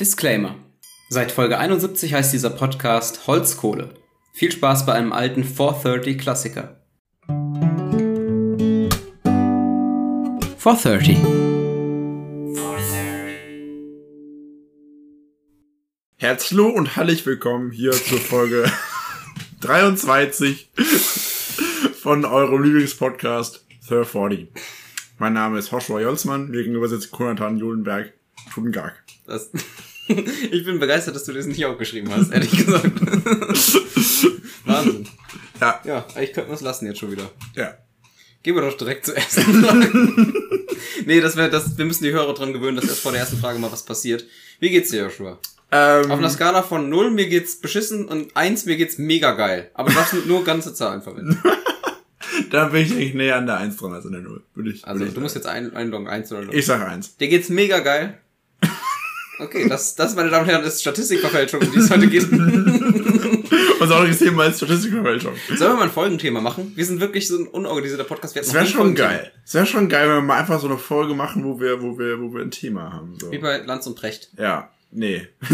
Disclaimer. Seit Folge 71 heißt dieser Podcast Holzkohle. Viel Spaß bei einem alten 430 Klassiker. 430. Herzlo und hallig willkommen hier zur Folge 23 von eurem Lieblingspodcast 340. Mein Name ist Joshua Jolzmann, mir gegenüber sitzt Jonathan Julenberg. Guten Tag. Das ich bin begeistert, dass du das nicht aufgeschrieben hast, ehrlich gesagt. Wahnsinn. Ja, Ja, eigentlich könnten wir es lassen jetzt schon wieder. ja. Gehen wir doch direkt zur ersten Frage. nee, das wäre das, wir müssen die Hörer dran gewöhnen, dass erst vor der ersten Frage mal was passiert. Wie geht's dir, Joshua? Ähm, Auf einer Skala von 0, mir geht's beschissen und 1, mir geht's mega geil. Aber du darfst nur ganze Zahlen verwenden. da bin ich eigentlich näher an der 1 dran als an der 0. Würde ich, Also würde ich du musst sagen. jetzt ein, einloggen, 1 oder 0. Ich sage 1. Dir geht's mega geil. Okay, das, das, meine Damen und Herren, ist Statistikverfälschung, um die es heute geht. Unser heutiges Thema ist Statistikverfälschung. Sollen wir mal ein Folgenthema machen? Wir sind wirklich so ein unorganisierter Podcast. Es noch wäre schon geil. Es wäre schon geil, wenn wir mal einfach so eine Folge machen, wo wir, wo wir, wo wir ein Thema haben. So. Wie bei Lanz und Precht. Ja, nee.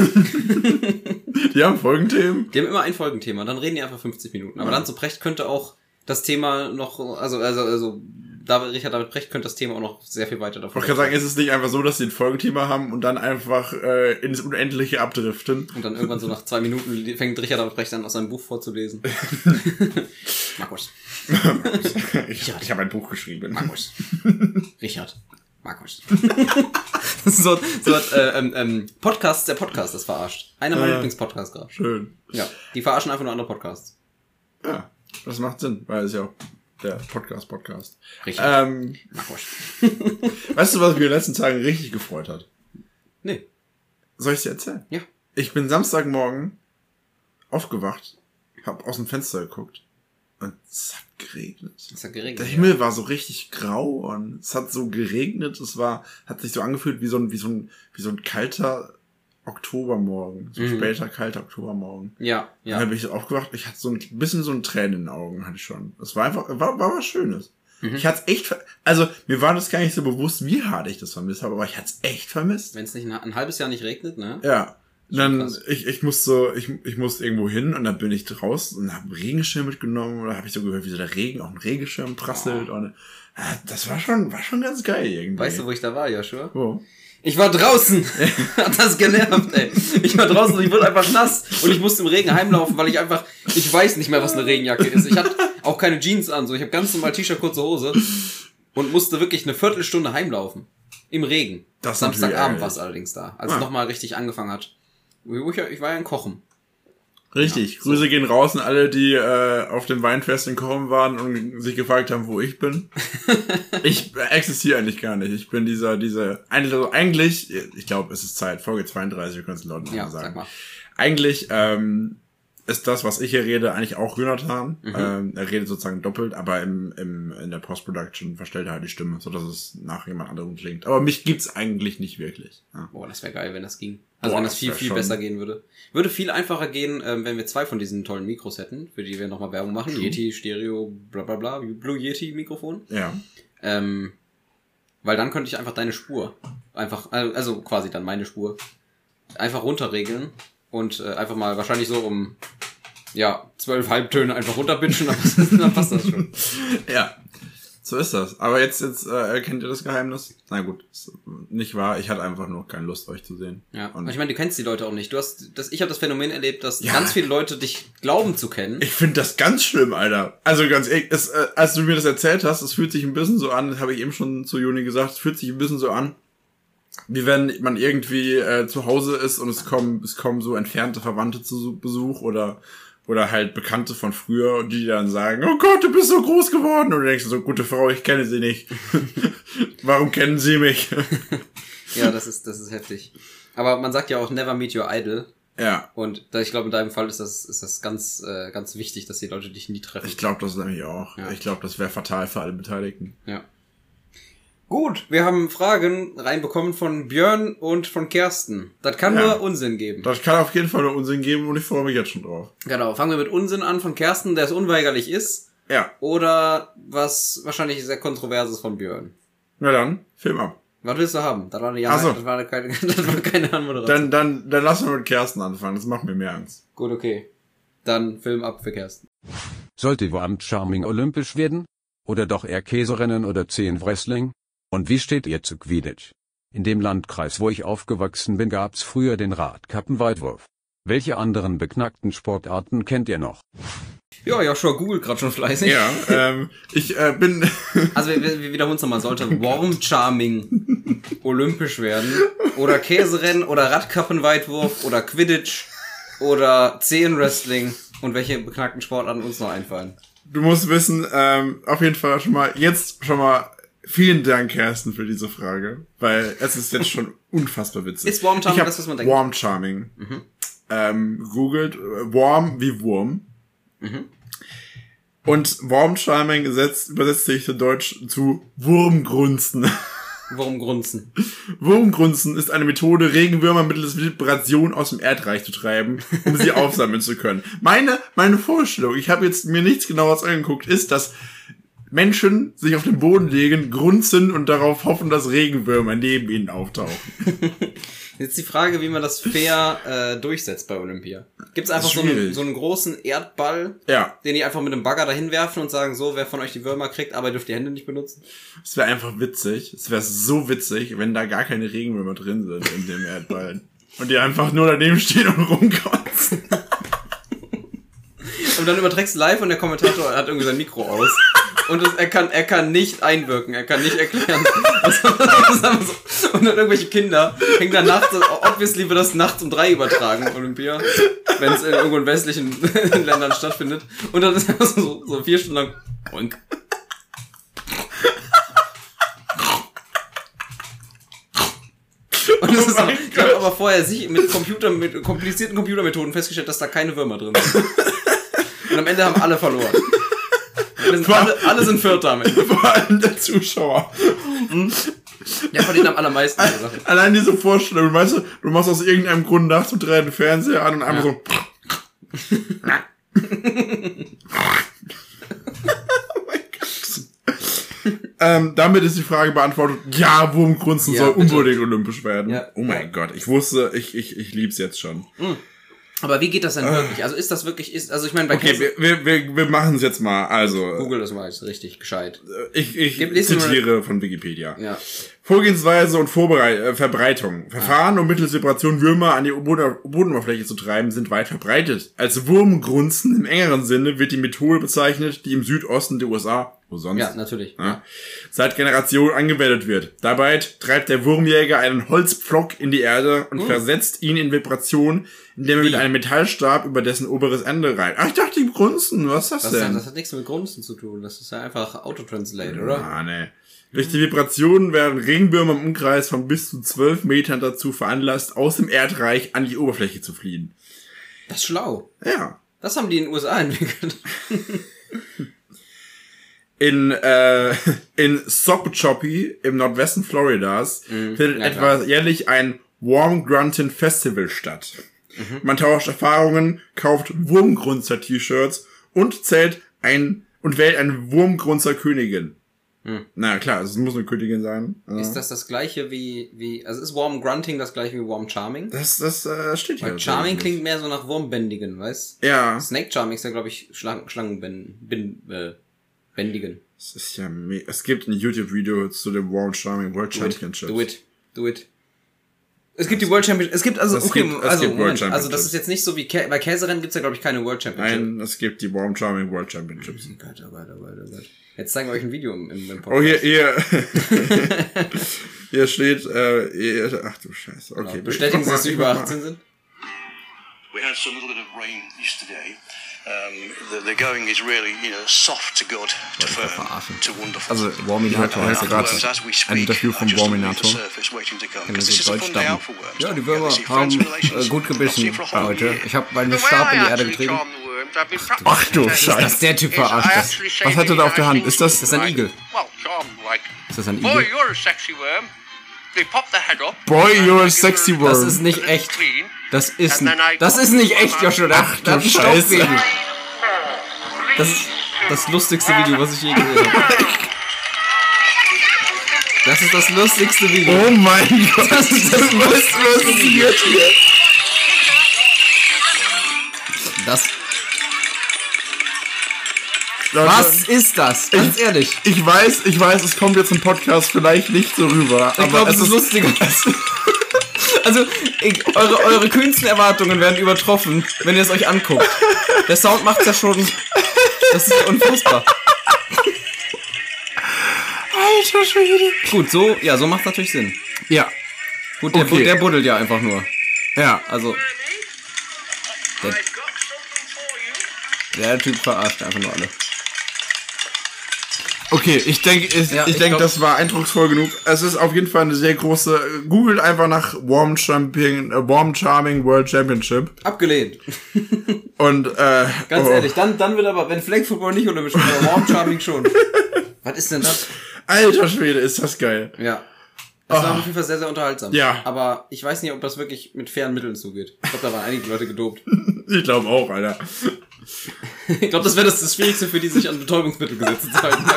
die haben Folgenthemen. Die haben immer ein Folgenthema, dann reden die einfach 50 Minuten. Aber Lanz und Precht könnte auch das Thema noch, also, also, also, David, Richard David Precht könnte das Thema auch noch sehr viel weiter davon. Ich kann sagen, ist es nicht einfach so, dass sie ein Folgenthema haben und dann einfach äh, ins Unendliche abdriften? Und dann irgendwann so nach zwei Minuten fängt Richard David Precht an, aus seinem Buch vorzulesen. Markus. ich ich habe ein Buch geschrieben. Markus. Richard. Markus. so, so hat äh, ähm, ähm, Podcast, der Podcast ist verarscht. Einer meiner Ah. Lieblingspodcasts gerade. Schön. Ja. Die verarschen einfach nur andere Podcasts. Ja, das macht Sinn, weil es ja auch der Podcast-Podcast. Richard. Ähm, weißt du, was mich in den letzten Tagen richtig gefreut hat? Nee. Soll ich dir erzählen? Ja. Ich bin Samstagmorgen aufgewacht, hab aus dem Fenster geguckt und es hat geregnet. Es hat geregnet. Der Himmel war so richtig grau und es hat so geregnet. Es war, hat sich so angefühlt wie so ein, wie so ein, wie so ein kalter Oktobermorgen. So Mhm. später kalter Oktobermorgen. Ja, Ja. Dann bin ich so aufgewacht. Ich hatte so ein bisschen so ein Tränen in den Augen, hatte ich schon. Es war einfach, war, war was Schönes. Mhm. Ich hatte es echt, ver- also mir war das gar nicht so bewusst, wie hart ich das vermisst habe, aber ich hatte es echt vermisst. Wenn es nicht ein, ein halbes Jahr nicht regnet, ne? Ja. Dann, krass. ich, ich musste, so- ich, ich musste irgendwo hin und dann bin ich draußen und habe einen Regenschirm mitgenommen oder habe ich so gehört, wie so der Regen auf den Regenschirm prasselt und äh, das war schon, war schon ganz geil irgendwie. Weißt du, wo ich da war, Joshua? Wo? Ich war draußen. Hat das genervt, ey. Ich war draußen und ich wurde einfach nass. Und ich musste im Regen heimlaufen, weil ich einfach, ich weiß nicht mehr, was eine Regenjacke ist. Ich hatte auch keine Jeans an, so. Ich habe ganz normal T-Shirt, kurze Hose. Und musste wirklich eine Viertelstunde heimlaufen. Im Regen. Das Samstagabend war es allerdings da. Als Ah. es nochmal richtig angefangen hat. Ich, war ja ein Kochen. Richtig. Ja, so. Grüße gehen raus an alle, die äh, auf dem Weinfest in Kochen waren und sich gefragt haben, wo ich bin. ich existiere eigentlich gar nicht. Ich bin dieser, dieser, also eigentlich, ich glaube, es ist Zeit, Folge 32, wir können es laut nochmal Ja, sagen. sag mal. Eigentlich ähm, ist das, was ich hier rede, eigentlich auch Jonathan. Mhm. Ähm, er redet sozusagen doppelt, aber im, im, in der Post-Production verstellt er halt die Stimme, so dass es nach jemand anderem klingt. Aber mich gibt's eigentlich nicht wirklich. Ja. Boah, das wäre geil, wenn das ging. Also Boah, wenn das viel, viel schon- besser gehen würde. Würde viel einfacher gehen, ähm, wenn wir zwei von diesen tollen Mikros hätten, für die wir nochmal Werbung machen. True. Yeti, Stereo, bla bla bla, Blue Yeti Mikrofon. ja. Ähm, weil dann könnte ich einfach deine Spur, einfach, äh, also quasi dann meine Spur, einfach runterregeln und äh, einfach mal wahrscheinlich so um, ja, zwölf Halbtöne einfach runterbitschen, dann passt das schon. Ja, so ist das. Aber jetzt, jetzt äh, erkennt ihr das Geheimnis? Na gut, ist nicht wahr. Ich hatte einfach nur keine Lust, euch zu sehen. Ja, Und ich meine, du kennst die Leute auch nicht. Du hast, das, ich habe das Phänomen erlebt, dass Ja. ganz viele Leute dich glauben zu kennen. ich finde das ganz schlimm, Alter. Also ganz ehrlich, es, äh, als du mir das erzählt hast, es fühlt sich ein bisschen so an, das habe ich eben schon zu Juni gesagt, es fühlt sich ein bisschen so an, wie wenn man irgendwie äh, zu Hause ist und es kommen, es kommen so entfernte Verwandte zu Besuch oder oder halt Bekannte von früher, die dann sagen, oh Gott, du bist so groß geworden. Und du denkst so, gute Frau, ich kenne sie nicht. Warum kennen sie mich? Ja, das ist, das ist heftig. Aber man sagt ja auch never meet your idol. ja, Und da, ich glaube, in deinem Fall ist das, ist das ganz, äh, ganz wichtig, dass die Leute dich nie treffen. ich glaube das nämlich auch. Ja. Ich glaube, das wäre fatal für alle Beteiligten. Ja. Gut, wir haben Fragen reinbekommen von Björn und von Kersten. Das kann Ja. nur Unsinn geben. Das kann auf jeden Fall nur Unsinn geben und ich freue mich jetzt schon drauf. Genau, fangen wir mit Unsinn an von Kersten, der es unweigerlich ist. Ja, Oder was wahrscheinlich sehr kontroverses von Björn. na dann, Film ab. Was willst du haben? Das war eine, ja, Ach so. das war keine, das war keine Anmoderation. Dann, dann, dann lass mal mit Kersten anfangen. Das macht mir mehr Angst. Gut, okay. Dann Film ab für Kersten. Sollte Warm Charming olympisch werden? Oder doch eher Käserennen oder Zehenwrestling? Und wie steht ihr zu Quidditch? In dem Landkreis, wo ich aufgewachsen bin, gab's früher den Radkappenweitwurf. Welche anderen beknackten Sportarten kennt ihr noch? Ja, Joshua googelt gerade schon fleißig. Ja, ähm, ich äh, bin. Also wir, wir wiederholen es nochmal. Sollte Worm Charming olympisch werden? Oder Käserennen oder Radkappenweitwurf oder Quidditch oder Zehenwrestling? Und welche beknackten Sportarten uns noch einfallen? du musst wissen, ähm, auf jeden Fall schon mal, jetzt schon mal vielen Dank, Kersten, für diese Frage. Weil es ist jetzt schon unfassbar witzig. Ist Warm Charming das, was man denkt? Warm Charming. Ähm, googelt, äh, warm wie Wurm. Und Warm Charming gesetzt, übersetzt sich zu Deutsch zu Wurmgrunzen. Warum grunzen? Wurmgrunzen ist eine Methode, Regenwürmer mittels Vibration aus dem Erdreich zu treiben, um sie aufsammeln zu können. Meine, meine Vorstellung, ich habe jetzt mir nichts genaueres angeguckt, ist, dass Menschen sich auf den Boden legen, grunzen und darauf hoffen, dass Regenwürmer neben ihnen auftauchen. Jetzt die Frage, wie man das fair äh, durchsetzt bei Olympia. Gibt es einfach so einen, so einen großen Erdball, Ja, den die einfach mit einem Bagger dahin werfen und sagen, so, wer von euch die Würmer kriegt, aber ihr dürft die Hände nicht benutzen? es wäre einfach witzig. Es wäre so witzig, wenn da gar keine Regenwürmer drin sind in dem Erdball. Und die einfach nur daneben stehen und rumkotzen. Und dann überträgst du live und der Kommentator hat irgendwie sein Mikro aus. Und das, er, kann, er kann nicht einwirken, er kann nicht erklären. Also, so. Und dann irgendwelche Kinder hängen dann nachts, obviously wird das nachts um drei übertragen, Olympia, wenn es irgendwo in westlichen Ländern stattfindet. Und dann ist einfach so, so vier Stunden lang Oink. Und das ist aber, ich habe aber vorher sich mit Computer, mit komplizierten Computermethoden festgestellt, dass da keine Würmer drin sind. Und am Ende haben alle verloren. Sind alle, alle sind Vierter am Ende. Vor allem der Zuschauer. Der verdient am allermeisten. Sache. Allein diese Vorstellung, weißt du, du machst aus irgendeinem Grund nachts um drei den Fernseher an und einfach Ja. so. oh mein Gott. ähm, damit ist die Frage beantwortet. Ja, Wurmgrunzen Ja, soll bitte. unbedingt olympisch werden. Ja. Oh mein Gott, ich wusste, ich, ich, ich lieb's jetzt schon. Aber wie geht das denn wirklich? Also ist das wirklich, ist, also ich meine, bei Okay, Käse, wir, wir, wir, machen es jetzt mal. Also, Google das mal jetzt richtig gescheit. ich, ich Gib- zitiere von Wikipedia. Ja. Vorgehensweise und Vorberei äh, Verbreitung. Verfahren, um mittels Vibration Würmer an die Boden Bodenoberfläche zu treiben, sind weit verbreitet. Als Wurmgrunzen im engeren Sinne wird die Methode bezeichnet, die im Südosten der USA, wo sonst, Ja, natürlich. ja, seit Generationen angewendet wird. Dabei treibt der Wurmjäger einen Holzpflock in die Erde und versetzt ihn in Vibration, indem er mit Hm. Einem Metallstab über dessen oberes Ende rein. Ach, ich dachte, die grunzen. Was ist das Das, denn? hat, das hat nichts mit Grunzen zu tun. Das ist ja einfach Autotranslate, oder? Ah, ne. Durch die Vibrationen werden Regenwürmer im Umkreis von bis zu 12 Metern dazu veranlasst, aus dem Erdreich an die Oberfläche zu fliehen. Das ist schlau. Ja. Das haben die in den USA entwickelt. In, äh, in Sockchoppy im Nordwesten Floridas findet Mhm. ja, etwa klar. jährlich ein Warm Grunting Festival statt. Mhm. Man tauscht Erfahrungen, kauft Wurmgrunzer-T-Shirts und zählt ein und wählt eine Wurmgrunzer Königin. Na klar, es muss eine Königin sein. Ja. Hm. Ist das das gleiche wie, wie, also ist Warm Grunting das gleiche wie Warm Charming? Das, das äh, steht hier. Weil Charming klingt mehr so nach Wurmbändigen, weißt? Ja. Snake Charming ist ja, glaube ich, Schlang, Schlangenbändigen. Bin, äh, Bändigen. Es ist ja me Es gibt ein YouTube-Video zu dem World Charming World Do it, Championships. do it, do it. Es gibt die World Championship. Es gibt also, Es okay, gibt- es also, gibt World Moment, also Championships. das ist jetzt nicht so wie Kä bei Käserennen gibt's ja glaube ich keine World Championship. Nein, es gibt die World Charming World Championships. Oh Gott, oh Gott, oh Gott, oh Gott. Jetzt zeigen wir euch ein Video im, im, im Oh, hier, Podcast. hier. hier steht, äh, hier, ach du Scheiße. Okay. Bestätigen Sie, dass Sie über mach mal. 18 sind? We had some little bit of rain yesterday. Um, the, the going is really, you know, soft to good to firm verarschen. to wonderful. Also, Warminator heißt and gerade worms, as we ein speak, Interview vom Warminator. the surface waiting to come. Können 'Cause wir this is so a Deutsch fun day stammen. Ja, die Würmer haben äh, gut gebissen heute. Ich habe meinen Stab in die Erde getrieben. charm the worms, I've been practicing Ach du Scheiße. Das ist der Typ verarscht das. Was hat er da auf der Hand? Ist das, das ist ein Igel? Ist das ein Boy, Igel? you're a sexy worm. They pop the head up. Boy, you're a sexy worm. Das ist nicht echt. Das ist, das ist nicht echt, Joshua. Der, Ach, ein Scheiße. Das ist das lustigste Video, was ich je gesehen habe. Das ist das lustigste Video. Oh mein Gott. Das ist das lustigste Video. Das, Leute, was ist das? Ganz ehrlich. Ich weiß, ich weiß, es kommt jetzt im Podcast vielleicht nicht so rüber. Ich glaube, es ist lustiger. Also, eure, eure kühnsten Erwartungen werden übertroffen, wenn ihr es euch anguckt. Der Sound macht's ja schon. Das ist ja unfassbar. Alter Schwede. Gut, so, ja, so macht's natürlich Sinn. Ja, Gut, der, Okay. der buddelt ja einfach nur. ja. Also, you. der Typ verarscht einfach nur alle. Okay, ich denke, ich, Ja, ich ich denke, das war eindrucksvoll genug. Es ist auf jeden Fall eine sehr große. Googelt einfach nach Warm Champion, äh, Warm Charming World Championship Abgelehnt. und äh, Ganz oh. ehrlich, dann, dann wird aber, wenn Flag Football nicht aber Warm Charming schon. Was ist denn das? Alter Schwede, ist das geil. Ja. Das war auf jeden Fall sehr, sehr unterhaltsam. Ja. Aber ich weiß nicht, ob das wirklich mit fairen Mitteln zugeht. Ich glaube, da waren einige Leute gedopt. Ich glaube auch, Alter. Ich glaube, das wäre das, das Schwierigste für die, sich an Betäubungsmittelgesetze zu halten.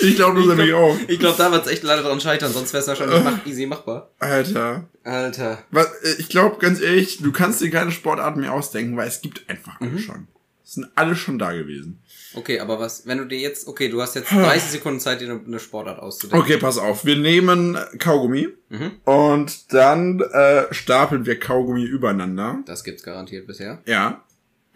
Ich glaube das nämlich auch. Ich glaube, da wird es echt leider dran scheitern, sonst wäre es wahrscheinlich mach, easy machbar. Alter. Alter. Was, äh, ich glaube, ganz ehrlich, du kannst dir keine Sportarten mehr ausdenken, weil es gibt einfach Mhm. alle schon. Es sind alle schon da gewesen. Okay, aber was, wenn du dir jetzt, okay, du hast jetzt 30 Sekunden Zeit, dir eine, Sportart auszudenken. Okay, pass auf. Wir nehmen Kaugummi Mhm. und dann äh, stapeln wir Kaugummi übereinander. Das gibt's garantiert bisher. Ja.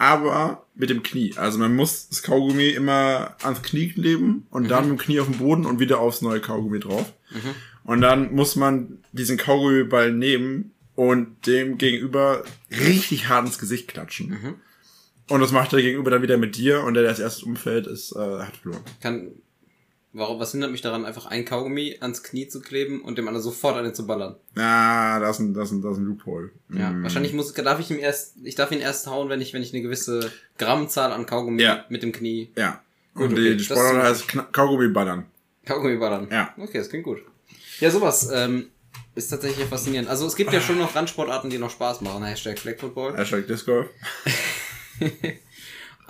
Aber mit dem Knie. Also man muss das Kaugummi immer ans Knie kleben und dann mit dem Knie auf den Boden und wieder aufs neue Kaugummi drauf. Und dann muss man diesen Kaugummiball nehmen und dem Gegenüber richtig hart ins Gesicht klatschen. Und das macht der Gegenüber dann wieder mit dir und der, der als erstes umfällt, ist, äh, hat verloren. Kann, warum, was hindert mich daran, einfach ein Kaugummi ans Knie zu kleben und dem anderen sofort an den zu ballern? Ah, das ist ein, das ist ein, das ist ein Loophole. Ja, Mm. wahrscheinlich muss, darf ich ihm erst, ich darf ihn erst hauen, wenn ich, wenn ich eine gewisse Grammzahl an Kaugummi Ja. mit dem Knie Ja. Gut, und okay, die, die das Sportart heißt Kna- Kaugummi ballern. Kaugummi ballern. Ja. Okay, das klingt gut. Ja, sowas, ähm, ist tatsächlich faszinierend. Also es gibt ja schon noch Randsportarten, die noch Spaß machen. Hashtag Flag Football. Hashtag Disc Golf.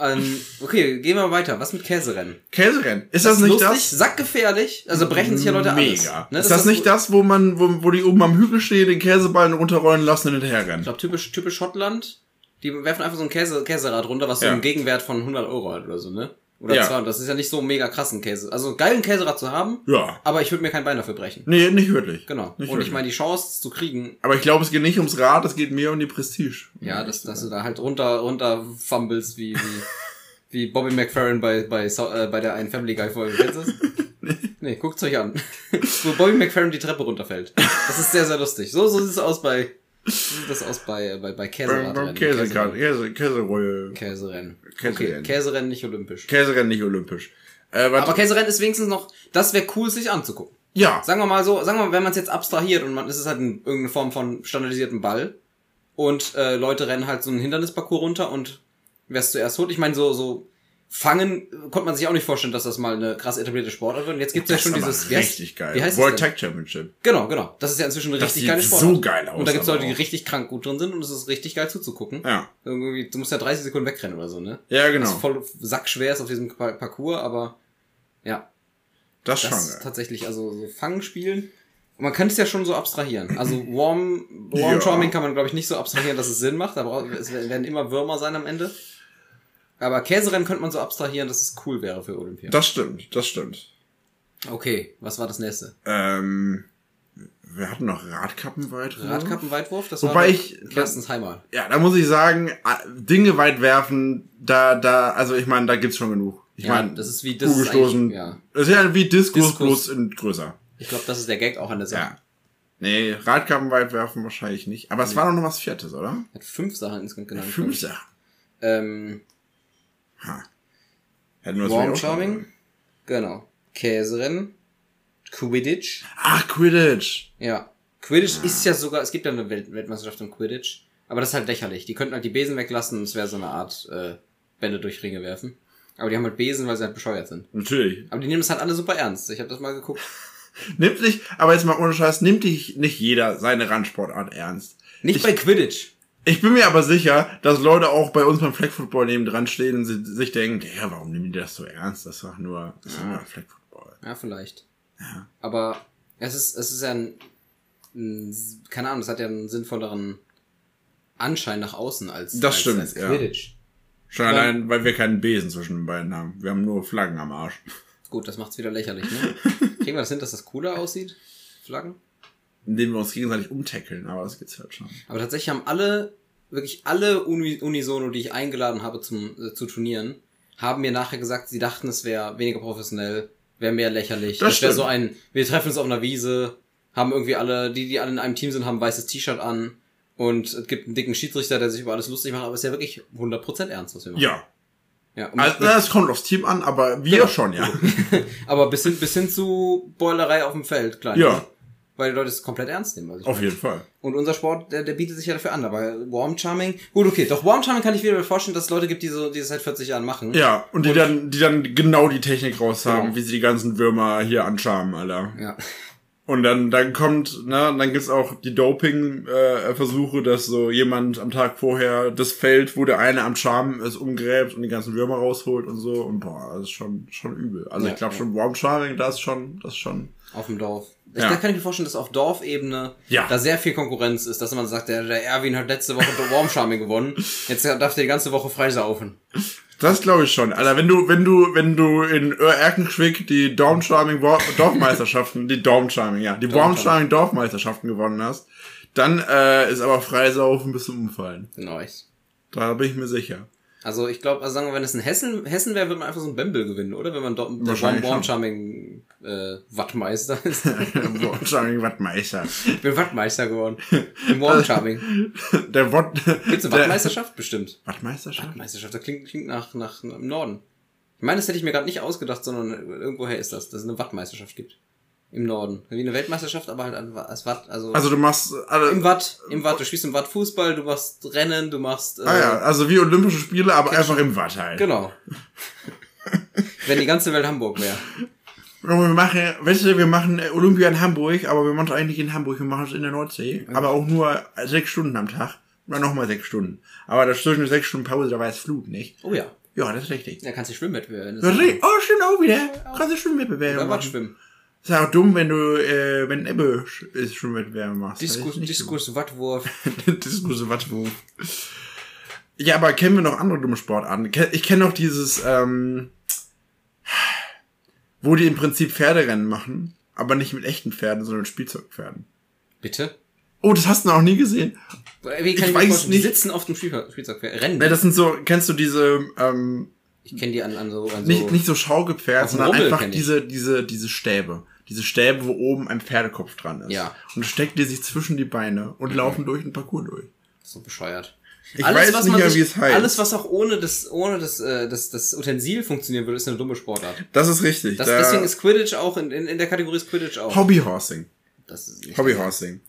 Ähm, okay, gehen wir weiter. Was mit Käserennen? Käserennen. Ist das, nicht lustig, das? sackgefährlich. Also brechen sich ja Leute alles. Mega. Ne, ist das, nicht so- das, wo man, wo, wo die oben am Hügel stehen, den Käseballen runterrollen lassen und Ich hinterherrennen? glaube, typisch, typisch Schottland. Die werfen einfach so ein Käse, Käserad runter, was so Ja. einen Gegenwert von 100 Euro hat oder so, ne? Oder Ja. 200. Das ist ja nicht so mega krassen Käse. Also geilen Käserad zu haben, Ja. aber ich würde mir kein Bein dafür brechen. Nee, nicht wirklich. Genau. Nicht Und wirklich. ich meine, die Chance zu kriegen, Aber ich glaube, es geht nicht ums Rad, es geht mehr um die Prestige. ja, dass, dass du da halt runter, runter fumbles wie, wie, wie Bobby McFerrin bei, bei, äh, bei der einen Family Guy Folge. Kennst du das? nee, guckt's euch an. Wo Bobby McFerrin die Treppe runterfällt. Das ist sehr, sehr lustig. So, so sieht es aus bei, das aus bei, bei, bei Käserennen. Käse, Käserolle. Käserennen. Käserennen. Okay, Käserennen nicht olympisch. Käserennen nicht olympisch. Äh. Aber Käserennen ist wenigstens noch, das wäre cool, sich anzugucken. ja. Sagen wir mal so, sagen wir mal, wenn man es jetzt abstrahiert und man, es ist halt ein, irgendeine Form von standardisierten Ball und äh, Leute rennen halt so einen Hindernisparcours runter und wer es zuerst holt, ich meine, so, so fangen konnte man sich auch nicht vorstellen, dass das mal eine krass etablierte Sportart wird. Und jetzt gibt's ja Das schon ist dieses, richtig geil. Wie heißt World das? Tag Championship. Genau, genau. Das ist ja inzwischen eine Das richtig sieht geile so Sportart. geil aus, Und da gibt's Leute, die richtig krank gut drin sind und es ist richtig geil zuzugucken. Ja. Irgendwie, du musst ja 30 Sekunden wegrennen oder so, ne? Ja, genau. voll sackschwer ist auf diesem Pa- Parcours, aber ja, Das, das schon ist geil. tatsächlich, also so Fangen spielen. Man könnte es ja schon so abstrahieren. Also Warm, Warm Ja. Charming kann man, glaube ich, nicht so abstrahieren, dass es Sinn macht. Aber es werden immer Würmer sein am Ende. Aber Käserennen könnte man so abstrahieren, dass es cool wäre für Olympia. Das stimmt, das stimmt. Okay, was war das nächste? Ähm, wir hatten noch Radkappenweit. Radkappenweitwurf? Das Wobei war ich- Kerstens Heimat. Ja, da muss ich sagen, Dinge weit werfen, da, da, also ich meine, da gibt's schon genug. Ich Ja, meine, das ist wie- Kugelstoßen. eigentlich- ja. Das ist ja wie Diskus, Diskus. bloß in größer. Ich glaube, das ist der Gag auch an der Sache. Ja. Nee, Radkappen weit werfen wahrscheinlich nicht. Aber es war doch noch was Viertes, oder? Hat fünf Sachen insgesamt genannt. Fünf Sachen. Ähm, Hätten wir Warm Charming. Genau. Käserennen. Quidditch. Ach, Quidditch. Ja. Quidditch ist ja sogar, es gibt ja eine Welt Weltmeisterschaft im Quidditch, aber das ist halt lächerlich. Die könnten halt die Besen weglassen und es wäre so eine Art äh, Bände durch Ringe werfen. Aber die haben halt Besen, weil sie halt bescheuert sind. Natürlich. Aber die nehmen es halt alle super ernst. Ich habe das mal geguckt. Nimmt sich, aber jetzt mal ohne Scheiß, nimmt dich nicht jeder seine Randsportart ernst. Nicht bei Quidditch. Ich bin mir aber sicher, dass Leute auch bei uns beim Flag Football neben dran stehen und si- sich denken, ja, warum nehmen die das so ernst? Das ist doch nur, das ist nur Flag Football. Ja, vielleicht. Aber es ist, es ist ja ein, ein, keine Ahnung, es hat ja einen sinnvolleren Anschein nach außen als, Das als, stimmt, als ja. Quidditch. Schon allein, weil wir keinen Besen zwischen den beiden haben. Wir haben nur Flaggen am Arsch. Gut, das macht's wieder lächerlich, ne? Kriegen wir das hin, dass das cooler aussieht? Flaggen? Indem wir uns gegenseitig umtackeln, aber das geht's halt schon. Aber tatsächlich haben alle, wirklich alle Uni Unisono, die ich eingeladen habe zum, äh, zu Turnieren, haben mir nachher gesagt, sie dachten, es wäre weniger professionell, wäre mehr lächerlich. Das Das, wäre so ein, wir treffen uns auf einer Wiese, haben irgendwie alle, die, die alle in einem Team sind, haben ein weißes T-Shirt an und es gibt einen dicken Schiedsrichter, der sich über alles lustig macht, aber es ist ja wirklich 100% ernst, was wir machen. Ja. ja Also, es kommt aufs Team an, aber wir Genau. schon, ja. aber bis hin, bis hin zu Beulerei auf dem Feld, klein. Ja. Weil die Leute es komplett ernst nehmen. Also ich Auf meine- jeden Fall. Und unser Sport, der, der bietet sich ja dafür an. Aber Warm Charming, gut, okay. Doch Warm Charming kann ich mir vorstellen, dass es Leute gibt, die, so, die es seit 40 Jahren machen. Ja, und die dann, die dann genau die Technik raus haben, Genau. wie sie die ganzen Würmer hier anschamen, Alter. Ja. Und dann, dann kommt, ne, dann gibt's auch die Doping-Versuche, dass so jemand am Tag vorher das Feld, wo der eine am Charmen ist, umgräbt und die ganzen Würmer rausholt und so. Und boah, das ist schon, schon übel. Also Ja, ich glaube ja. schon, Warm Charming, das ist schon, das ist schon. Auf dem Dorf. Ich, Ja. Da kann ich mir vorstellen, dass auf Dorfebene Ja. da sehr viel Konkurrenz ist, dass man sagt, der, der Erwin hat letzte Woche Warm Charming gewonnen. Jetzt darf der die ganze Woche freisaufen. Das glaube ich schon. Alter, wenn du, wenn du, wenn du in Erkenschwick die Dorm Charming Wo- Dorfmeisterschaften, die Dorm Charming, ja, die Warm Charming Dorfmeisterschaften gewonnen hast, dann äh, ist aber Freisaufen bis zum Umfallen. Nice. Da bin ich mir sicher. Also ich glaube, also sagen wir, wenn es in Hessen, Hessen wäre, würde man einfach so ein Bembel gewinnen, oder? Wenn man dort der Warm, Wahrscheinlich Warm schon. Charming äh, Wattmeister ist. Warm Charming Wattmeister. ich bin Wattmeister geworden. Im Warm Charming. Der Watt. Gibt's eine Wattmeisterschaft? Bestimmt. Wattmeisterschaft? Meisterschaft, das klingt, klingt nach, nach, im Norden. Ich meine, das hätte ich mir gerade nicht ausgedacht, sondern irgendwoher ist das, dass es eine Wattmeisterschaft gibt. Im Norden. Wie eine Weltmeisterschaft, aber halt an- als Watt, also, Also du machst alle, im Watt, im Watt. Du spielst im Watt Fußball, du machst Rennen, du machst, äh, ah ja, also wie Olympische Spiele, aber einfach im Watt halt. genau. Wenn die ganze Welt Hamburg wäre. Wir machen, weißt du, wir machen äh, Olympia in Hamburg, aber wir machen es eigentlich in Hamburg, wir machen es in der Nordsee. Aber auch nur sechs Stunden am Tag. Oder nochmal sechs Stunden. Aber dazwischen sechs Stunden Pause, da war es Flut, nicht? Oh ja. Ja, das ist richtig. Da kannst du Schwimmwettbewerbe. Ja, Das ist. Oh, stimmt auch wieder. Kannst du Schwimmwettbewerbe machen. schwimmen. Ist ja auch dumm, wenn du, äh, wenn Ebbe ist Schwimmwettbewerbe machst. Das Diskus, ist nicht Diskus, Wattwurf. Diskus, Wattwurf. Ja, aber kennen wir noch andere dumme Sportarten? Ich kenne noch dieses, ähm, wo die im Prinzip Pferderennen machen, aber nicht mit echten Pferden, sondern mit Spielzeugpferden. Bitte? Oh, das hast du noch nie gesehen? Wie Ich kann ich, weiß mir vorstellen? Die nicht. sitzen auf dem Spielzeug, Spielzeugpferd. Rennen. Ne, das sind so, kennst du diese, ähm, ich kenne die an, an so, an so. nicht, nicht so dem sondern Rummel einfach diese, diese, diese Stäbe. Diese Stäbe, wo oben ein Pferdekopf dran ist. Ja. Und steckt die sich zwischen die Beine und laufen durch den Parcours durch. so bescheuert. Ich weiß nicht man mehr, wie es heißt. Alles, was auch ohne das, ohne das, äh, das, das Utensil funktionieren würde, ist eine dumme Sportart. Das ist richtig. Das, da- deswegen ist Quidditch auch, in, in, in der Kategorie ist Quidditch auch. Hobbyhorsing. Das ist nicht Hobbyhorsing.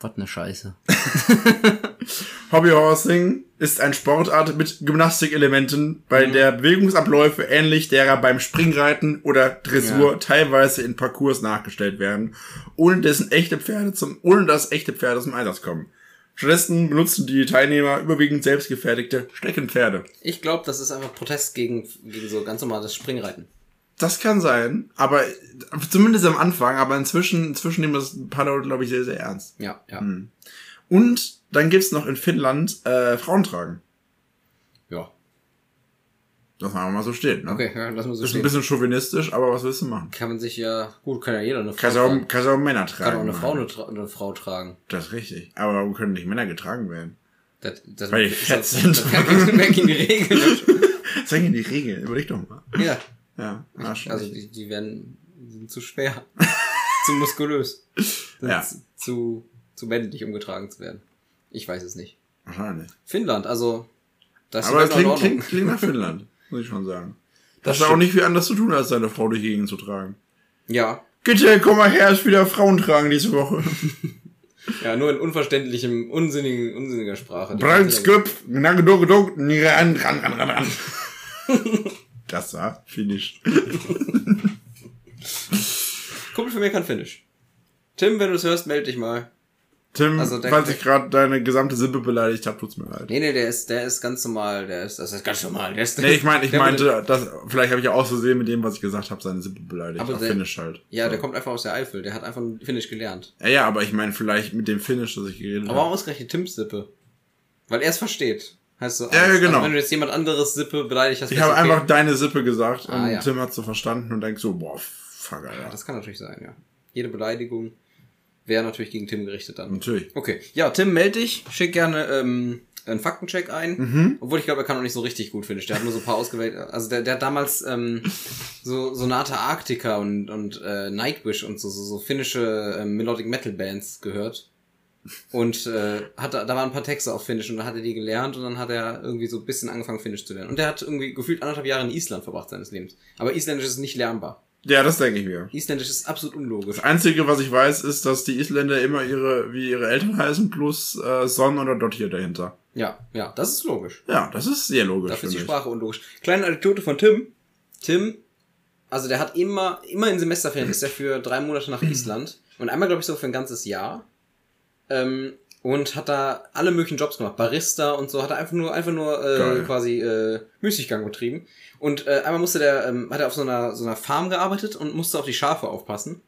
Was eine Scheiße. Hobbyhorsing ist ein Sportart mit Gymnastikelementen, Mhm. bei der Bewegungsabläufe ähnlich derer beim Springreiten oder Dressur Ja. teilweise in Parcours nachgestellt werden, ohne dessen echte Pferde zum, ohne dass echte Pferde zum Einsatz kommen. Stattdessen benutzen die Teilnehmer überwiegend selbstgefertigte Steckenpferde. Ich glaube, das ist einfach Protest gegen, gegen so ganz normales Springreiten. Das kann sein, aber zumindest am Anfang, aber inzwischen, inzwischen nehmen das ein paar Leute, glaube ich, sehr, sehr ernst. Ja, ja. Hm. Und dann gibt's noch in Finnland äh, Frauentragen. Ja. Das machen wir mal so stehen. Ne? Okay, ja, lass mal so Ist ein stehen. bisschen chauvinistisch, aber was willst du machen? Kann man sich ja, gut, kann ja jeder eine Frau Kannst auch, tragen. kannst auch Männer Kann tragen. auch eine Frau eine, Tra- eine Frau tragen. Das ist richtig. Aber warum können nicht Männer getragen werden? Das, das, Weil die ist fett sind. Das wär gegen die Regeln. Das sind die Regeln. Überleg doch mal. ja. Ja, Arsch. Also die, die werden sind zu schwer. zu muskulös. Sind Ja. zu, zu, männlich umgetragen zu werden. Ich weiß es nicht. Wahrscheinlich. Finnland, also das Aber ist klingt, klingt, klingt nach Finnland, muss ich schon sagen. Das, Das hat auch nicht viel anderes zu tun, als seine Frau durch die Gegend zu tragen. Ja. Bitte, komm mal her, ist wieder Frauen tragen diese Woche. Ja, nur in unverständlichem, unsinnigen, unsinniger Sprache. Die Brandskopf, Nagedogedog, ran, ran, ran, ran, ran. Das war Finish. Kumpel von mir kann Finnisch. Tim, wenn du es hörst, melde dich mal. Tim, Also der- falls der- ich gerade deine gesamte Sippe beleidigt habe, tut's mir leid. Nee, nee, der ist, der ist ganz normal, der ist, das ist ganz normal. Der ist, Nee, ich meine, ich der- meinte, dass, vielleicht habe ich ja aus Versehen mit dem, was ich gesagt habe, seine Sippe beleidigt. Aber auf der- Finnisch halt. Ja, so. der kommt einfach aus der Eifel, der hat einfach Finnisch gelernt. Ja, ja, aber ich meine, vielleicht mit dem Finnisch, das ich geredet Aber auch habe. ausgerechnet Tims Sippe. Weil er es versteht. Heißt so, Ja, ja, also, genau. wenn du jetzt jemand anderes Sippe beleidigt hast, Ich habe okay. einfach deine Sippe gesagt Ah, und ja. Tim hat so verstanden und denkt so, boah, fuck, Alter. das kann natürlich sein, ja. Jede Beleidigung wäre natürlich gegen Tim gerichtet dann. Natürlich. Okay. Ja, Tim, meld dich. Schick gerne ähm, einen Faktencheck ein. Mhm. Obwohl ich glaube, er kann auch nicht so richtig gut Finnisch. Der hat nur so ein paar ausgewählt. Also der, der hat damals ähm, so Sonata Arctica und, und äh, Nightwish und so, so, so finnische ähm, Melodic Metal Bands gehört. Und äh, hat, da da waren ein paar Texte auf Finnisch und dann hat er die gelernt und dann hat er irgendwie so ein bisschen angefangen, Finnisch zu lernen. Und der hat irgendwie gefühlt anderthalb Jahre in Island verbracht seines Lebens. Aber Isländisch ist nicht lernbar. Ja, das denke ich mir. Isländisch ist absolut unlogisch. Das Einzige, was ich weiß, ist, dass die Isländer immer ihre, wie ihre Eltern heißen, plus äh, Son oder Dot hier dahinter. Ja, ja, das ist logisch. Ja, das ist sehr logisch. Dafür ist die. Sprache unlogisch. Kleine Anekdote von Tim. Tim, also der hat immer, immer in Semesterferien ist er für drei Monate nach Island und einmal, glaube ich, so für ein ganzes Jahr. Ähm, und hat da alle möglichen Jobs gemacht. Barista und so, hat er einfach nur, einfach nur äh, Geil. quasi äh, Müßiggang betrieben. Und äh, einmal musste der, ähm, hat er auf so einer, so einer Farm gearbeitet und musste auf die Schafe aufpassen.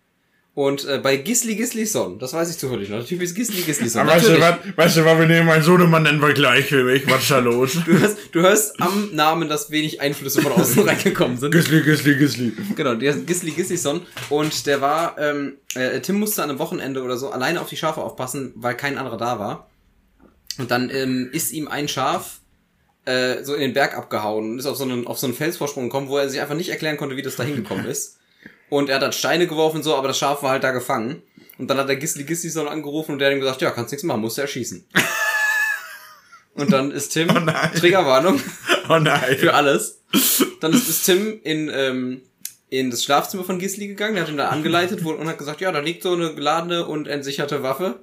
Und äh, bei Gisli Gisli-Son, das weiß ich zufällig noch, der Typ ist Gisli Gisli-Son. Aber weißt du, was, weißt du, was wir nehmen, mein Sohnemann nennen wir gleich für mich. Was ist da los? Du hörst, du hörst am Namen, dass wenig Einflüsse von außen reingekommen sind. Gisli, Gisli, Gisli. Genau, der ist Gisli Gisli-Son. Und der war, ähm, äh, Tim musste an einem Wochenende oder so alleine auf die Schafe aufpassen, weil kein anderer da war. Und dann ähm, ist ihm ein Schaf äh, so in den Berg abgehauen und ist auf so einen, auf so einen Felsvorsprung gekommen, wo er sich einfach nicht erklären konnte, wie das da hingekommen ist. Und er hat dann Steine geworfen und so, aber das Schaf war halt da gefangen. Und dann hat der Gisli Gisli-Son angerufen und der hat ihm gesagt, ja, kannst nichts machen, musst du erschießen. und dann ist Tim, Oh. Triggerwarnung, Oh nein. für alles. Dann ist, ist Tim in, ähm, in das Schlafzimmer von Gisli gegangen, der hat ihn da angeleitet wo- und hat gesagt, ja, da liegt so eine geladene und entsicherte Waffe.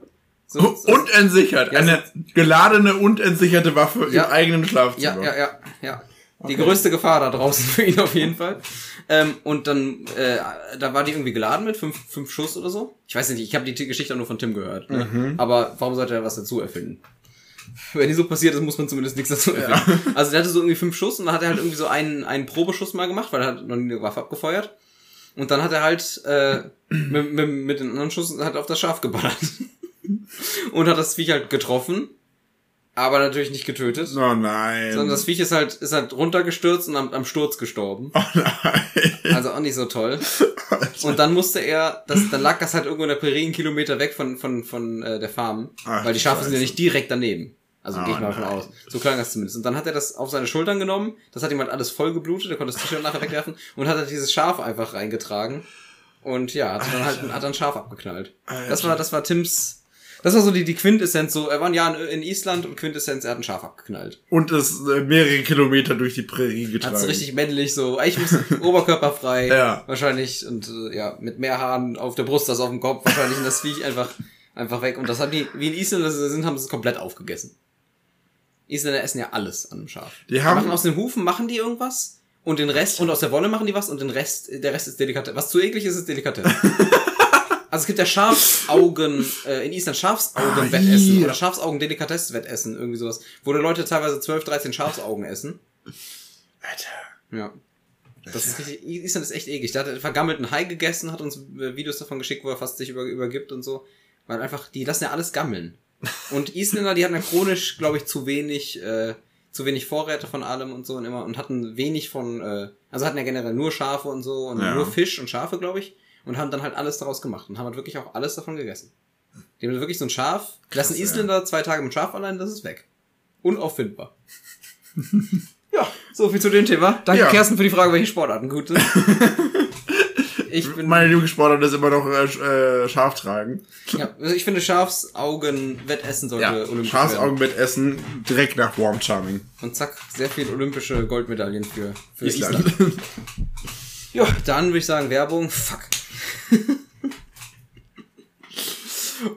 So, Und entsichert. Ja, Eine geladene und entsicherte Waffe Ja. im eigenen ja, Schlafzimmer. ja, ja, ja. Die größte Gefahr da draußen für ihn auf jeden Fall. Ähm, und dann, äh, da war die irgendwie geladen mit fünf, fünf Schuss oder so. Ich weiß nicht, ich habe die Geschichte auch nur von Tim gehört. Ne? Mhm. Aber warum sollte er was dazu erfinden? Wenn die so passiert ist, muss man zumindest nichts dazu erfinden. Also der hatte so irgendwie fünf Schuss und dann hat er halt irgendwie so einen, einen Probeschuss mal gemacht, weil er hat noch nie eine Waffe abgefeuert. Und dann hat er halt äh, mit, mit, mit den anderen Schuss hat auf das Schaf geballert. und hat das Viech halt getroffen, aber natürlich nicht getötet. Oh nein. Sondern das Viech ist halt, ist halt runtergestürzt und am, am Sturz gestorben. oh nein. Also auch nicht so toll. Und dann musste er, das, dann lag das halt irgendwo in der Prärie einen Kilometer weg von, von, von äh, der Farm. Ach, weil die Schafe sind ja nicht direkt daneben. Also Oh gehe ich mal davon aus. So klang das zumindest. Und dann hat er das auf seine Schultern genommen. Das hat ihm halt alles voll geblutet. Er konnte das T-Shirt nachher wegwerfen. Und hat dann dieses Schaf einfach reingetragen. Und ja, hat dann halt hat dann Schaf abgeknallt. Das war, das war Tims, das war so die, die Quintessenz. So, er war ein Jahr in, in Island und Quintessenz, er hat ein Schaf abgeknallt. Und es äh, mehrere Kilometer durch die Prärie getragen. Hat so richtig männlich, so eigentlich bisschen oberkörperfrei, Ja. wahrscheinlich und äh, ja, mit mehr Haaren auf der Brust als auf dem Kopf, wahrscheinlich und das Viech einfach einfach weg und das haben die, wie in Island das sind, haben sie es komplett aufgegessen. Isländer essen ja alles an einem Schaf. Die haben- machen aus den Hufen machen die irgendwas und den Rest und aus der Wolle machen die was und den Rest der Rest ist Delikatesse. Was zu eklig ist, ist Delikatesse. Also es gibt ja Schafsaugen, äh, in Island Schafsaugen-Wettessen Ah, oder Schafsaugen-Delikatesse-Wettessen, irgendwie sowas, wo die Leute teilweise 12, 13 Schafsaugen essen. Alter. Ja. Das ist richtig, Island ist echt eklig. Der hat einen vergammelten Hai gegessen, hat uns äh, Videos davon geschickt, wo er fast sich über, übergibt und so. Weil einfach, die lassen ja alles gammeln. Und Isländer, die hatten ja chronisch, glaube ich, zu wenig, äh, zu wenig Vorräte von allem und so und immer und hatten wenig von, äh, also hatten ja generell nur Schafe und so und Ja. nur Fisch und Schafe, glaube ich. Und haben dann halt alles daraus gemacht und haben halt wirklich auch alles davon gegessen. Die haben wirklich so ein Schaf, lassen ja. Isländer zwei Tage mit Schaf allein, das ist weg. Unauffindbar. ja, so viel zu dem Thema. Danke, Ja. Kersten, für die Frage, welche Sportarten gut sind. ich bin, Meine Lieblingssportart ist immer noch äh, äh, Schaf tragen. ja, also ich finde, Schafsaugen-Wettessen sollte olympisch werden. Schafsaugenbett essen, direkt nach Warm Charming. Und zack, sehr viel olympische Goldmedaillen für, für Island. Island. Ja, dann würde ich sagen, Werbung. Fuck.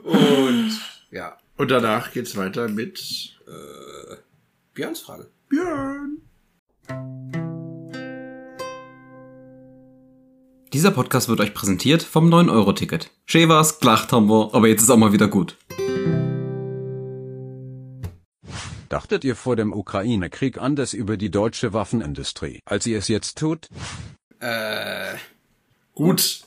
Und ja, Und danach geht's weiter mit Björns Frage. Björn. Dieser Podcast wird euch präsentiert vom 9-Euro-Ticket. Schön war's, gelacht haben wir, aber jetzt ist auch mal wieder gut. Dachtet ihr vor dem Ukraine-Krieg anders über die deutsche Waffenindustrie, als ihr es jetzt tut? Äh, Gut.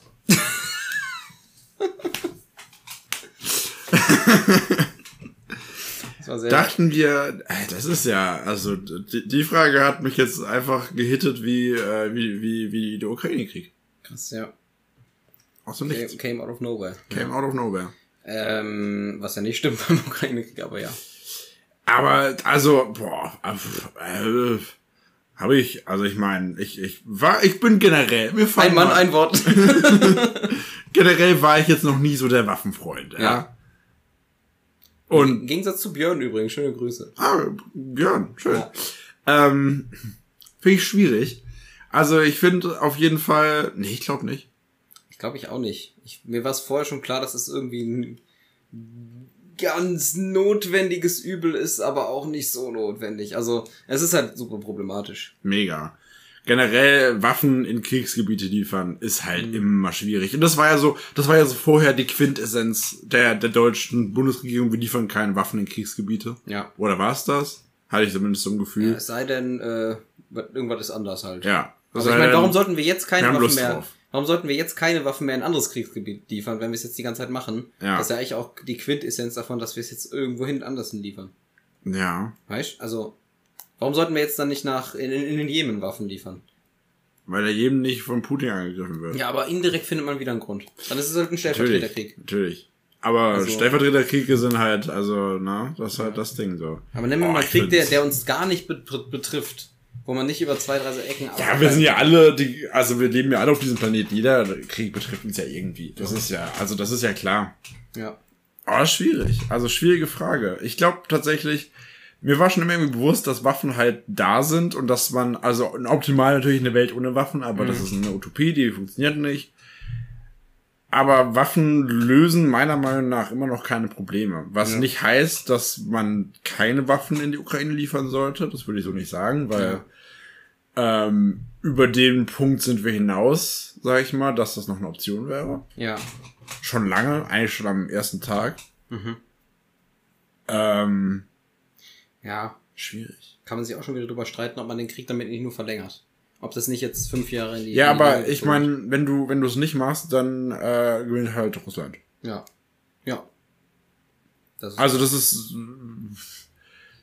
Dachten wir, äh, das ist ja, also die, die Frage hat mich jetzt einfach gehittet wie, äh, wie, wie, wie der Ukraine-Krieg. krass, ja. Aus dem Came, Nichts. came out of nowhere. Came out of nowhere. Ähm, was ja nicht stimmt beim Ukraine-Krieg, aber ja. Aber, also, boah, äh, habe ich, also ich meine, ich, ich war, ich bin generell, mir Ein Mann, mal- ein Wort. generell war ich jetzt noch nie so der Waffenfreund, ja. Ja. Und Im Gegensatz zu Björn übrigens, schöne Grüße. Ah, Björn, schön. Ja. Ähm, finde ich schwierig. Also ich finde auf jeden Fall, nee, ich glaube nicht. Ich glaube ich auch nicht. Ich, mir war es vorher schon klar, dass es irgendwie ein ganz notwendiges Übel ist, aber auch nicht so notwendig. Also es ist halt super problematisch. Mega. Generell Waffen in Kriegsgebiete liefern ist halt immer schwierig. Und das war ja so, das war ja so vorher die Quintessenz der, der deutschen Bundesregierung. Wir liefern keine Waffen in Kriegsgebiete. Ja. Oder war es das? Hatte ich zumindest so ein Gefühl. Es sei denn, äh, irgendwas ist anders halt. Ja. Also ich meine, warum sollten wir jetzt keine wir Waffen mehr? drauf. Warum sollten wir jetzt keine Waffen mehr in ein anderes Kriegsgebiet liefern, wenn wir es jetzt die ganze Zeit machen? Ja. Das ist ja eigentlich auch die Quintessenz davon, dass wir es jetzt irgendwohin anders liefern. Ja. Weißt? Also, warum sollten wir jetzt dann nicht nach in, in, den Jemen Waffen liefern? Weil der jedem nicht von Putin angegriffen wird. Ja, aber indirekt findet man wieder einen Grund. Dann ist es halt ein Stellvertreterkrieg. natürlich. Aber Also- Stellvertreterkriege sind halt, also, na, das ist halt das Ding so. Aber nennen wir Oh, mal Krieg, der, der uns gar nicht bet- betrifft. Wo man nicht über zwei, drei Ecken Ja, wir sind ja alle, die, also wir leben ja alle auf diesem Planeten. Jeder Krieg betrifft uns ja irgendwie. Das ist ja, also das ist ja klar. Ja. Aber schwierig. Also schwierige Frage. Ich glaube tatsächlich, mir war schon immer irgendwie bewusst, dass Waffen halt da sind und dass man, also optimal natürlich eine Welt ohne Waffen, aber das ist eine Utopie, die funktioniert nicht. Aber Waffen lösen meiner Meinung nach immer noch keine Probleme. Was nicht heißt, dass man keine Waffen in die Ukraine liefern sollte. Das würde ich so nicht sagen, weil ähm, über den Punkt sind wir hinaus, sag ich mal, dass das noch eine Option wäre. Ja. Schon lange, eigentlich schon am ersten Tag. Ähm, Ja. schwierig. Kann man sich auch schon wieder drüber streiten, ob man den Krieg damit nicht nur verlängert. Ob das nicht jetzt fünf Jahre in die Ja, in die aber Länge ich meine, wenn du, wenn du es nicht machst, dann äh, gewinnt halt Russland. Ja. Ja. Das Also das ist,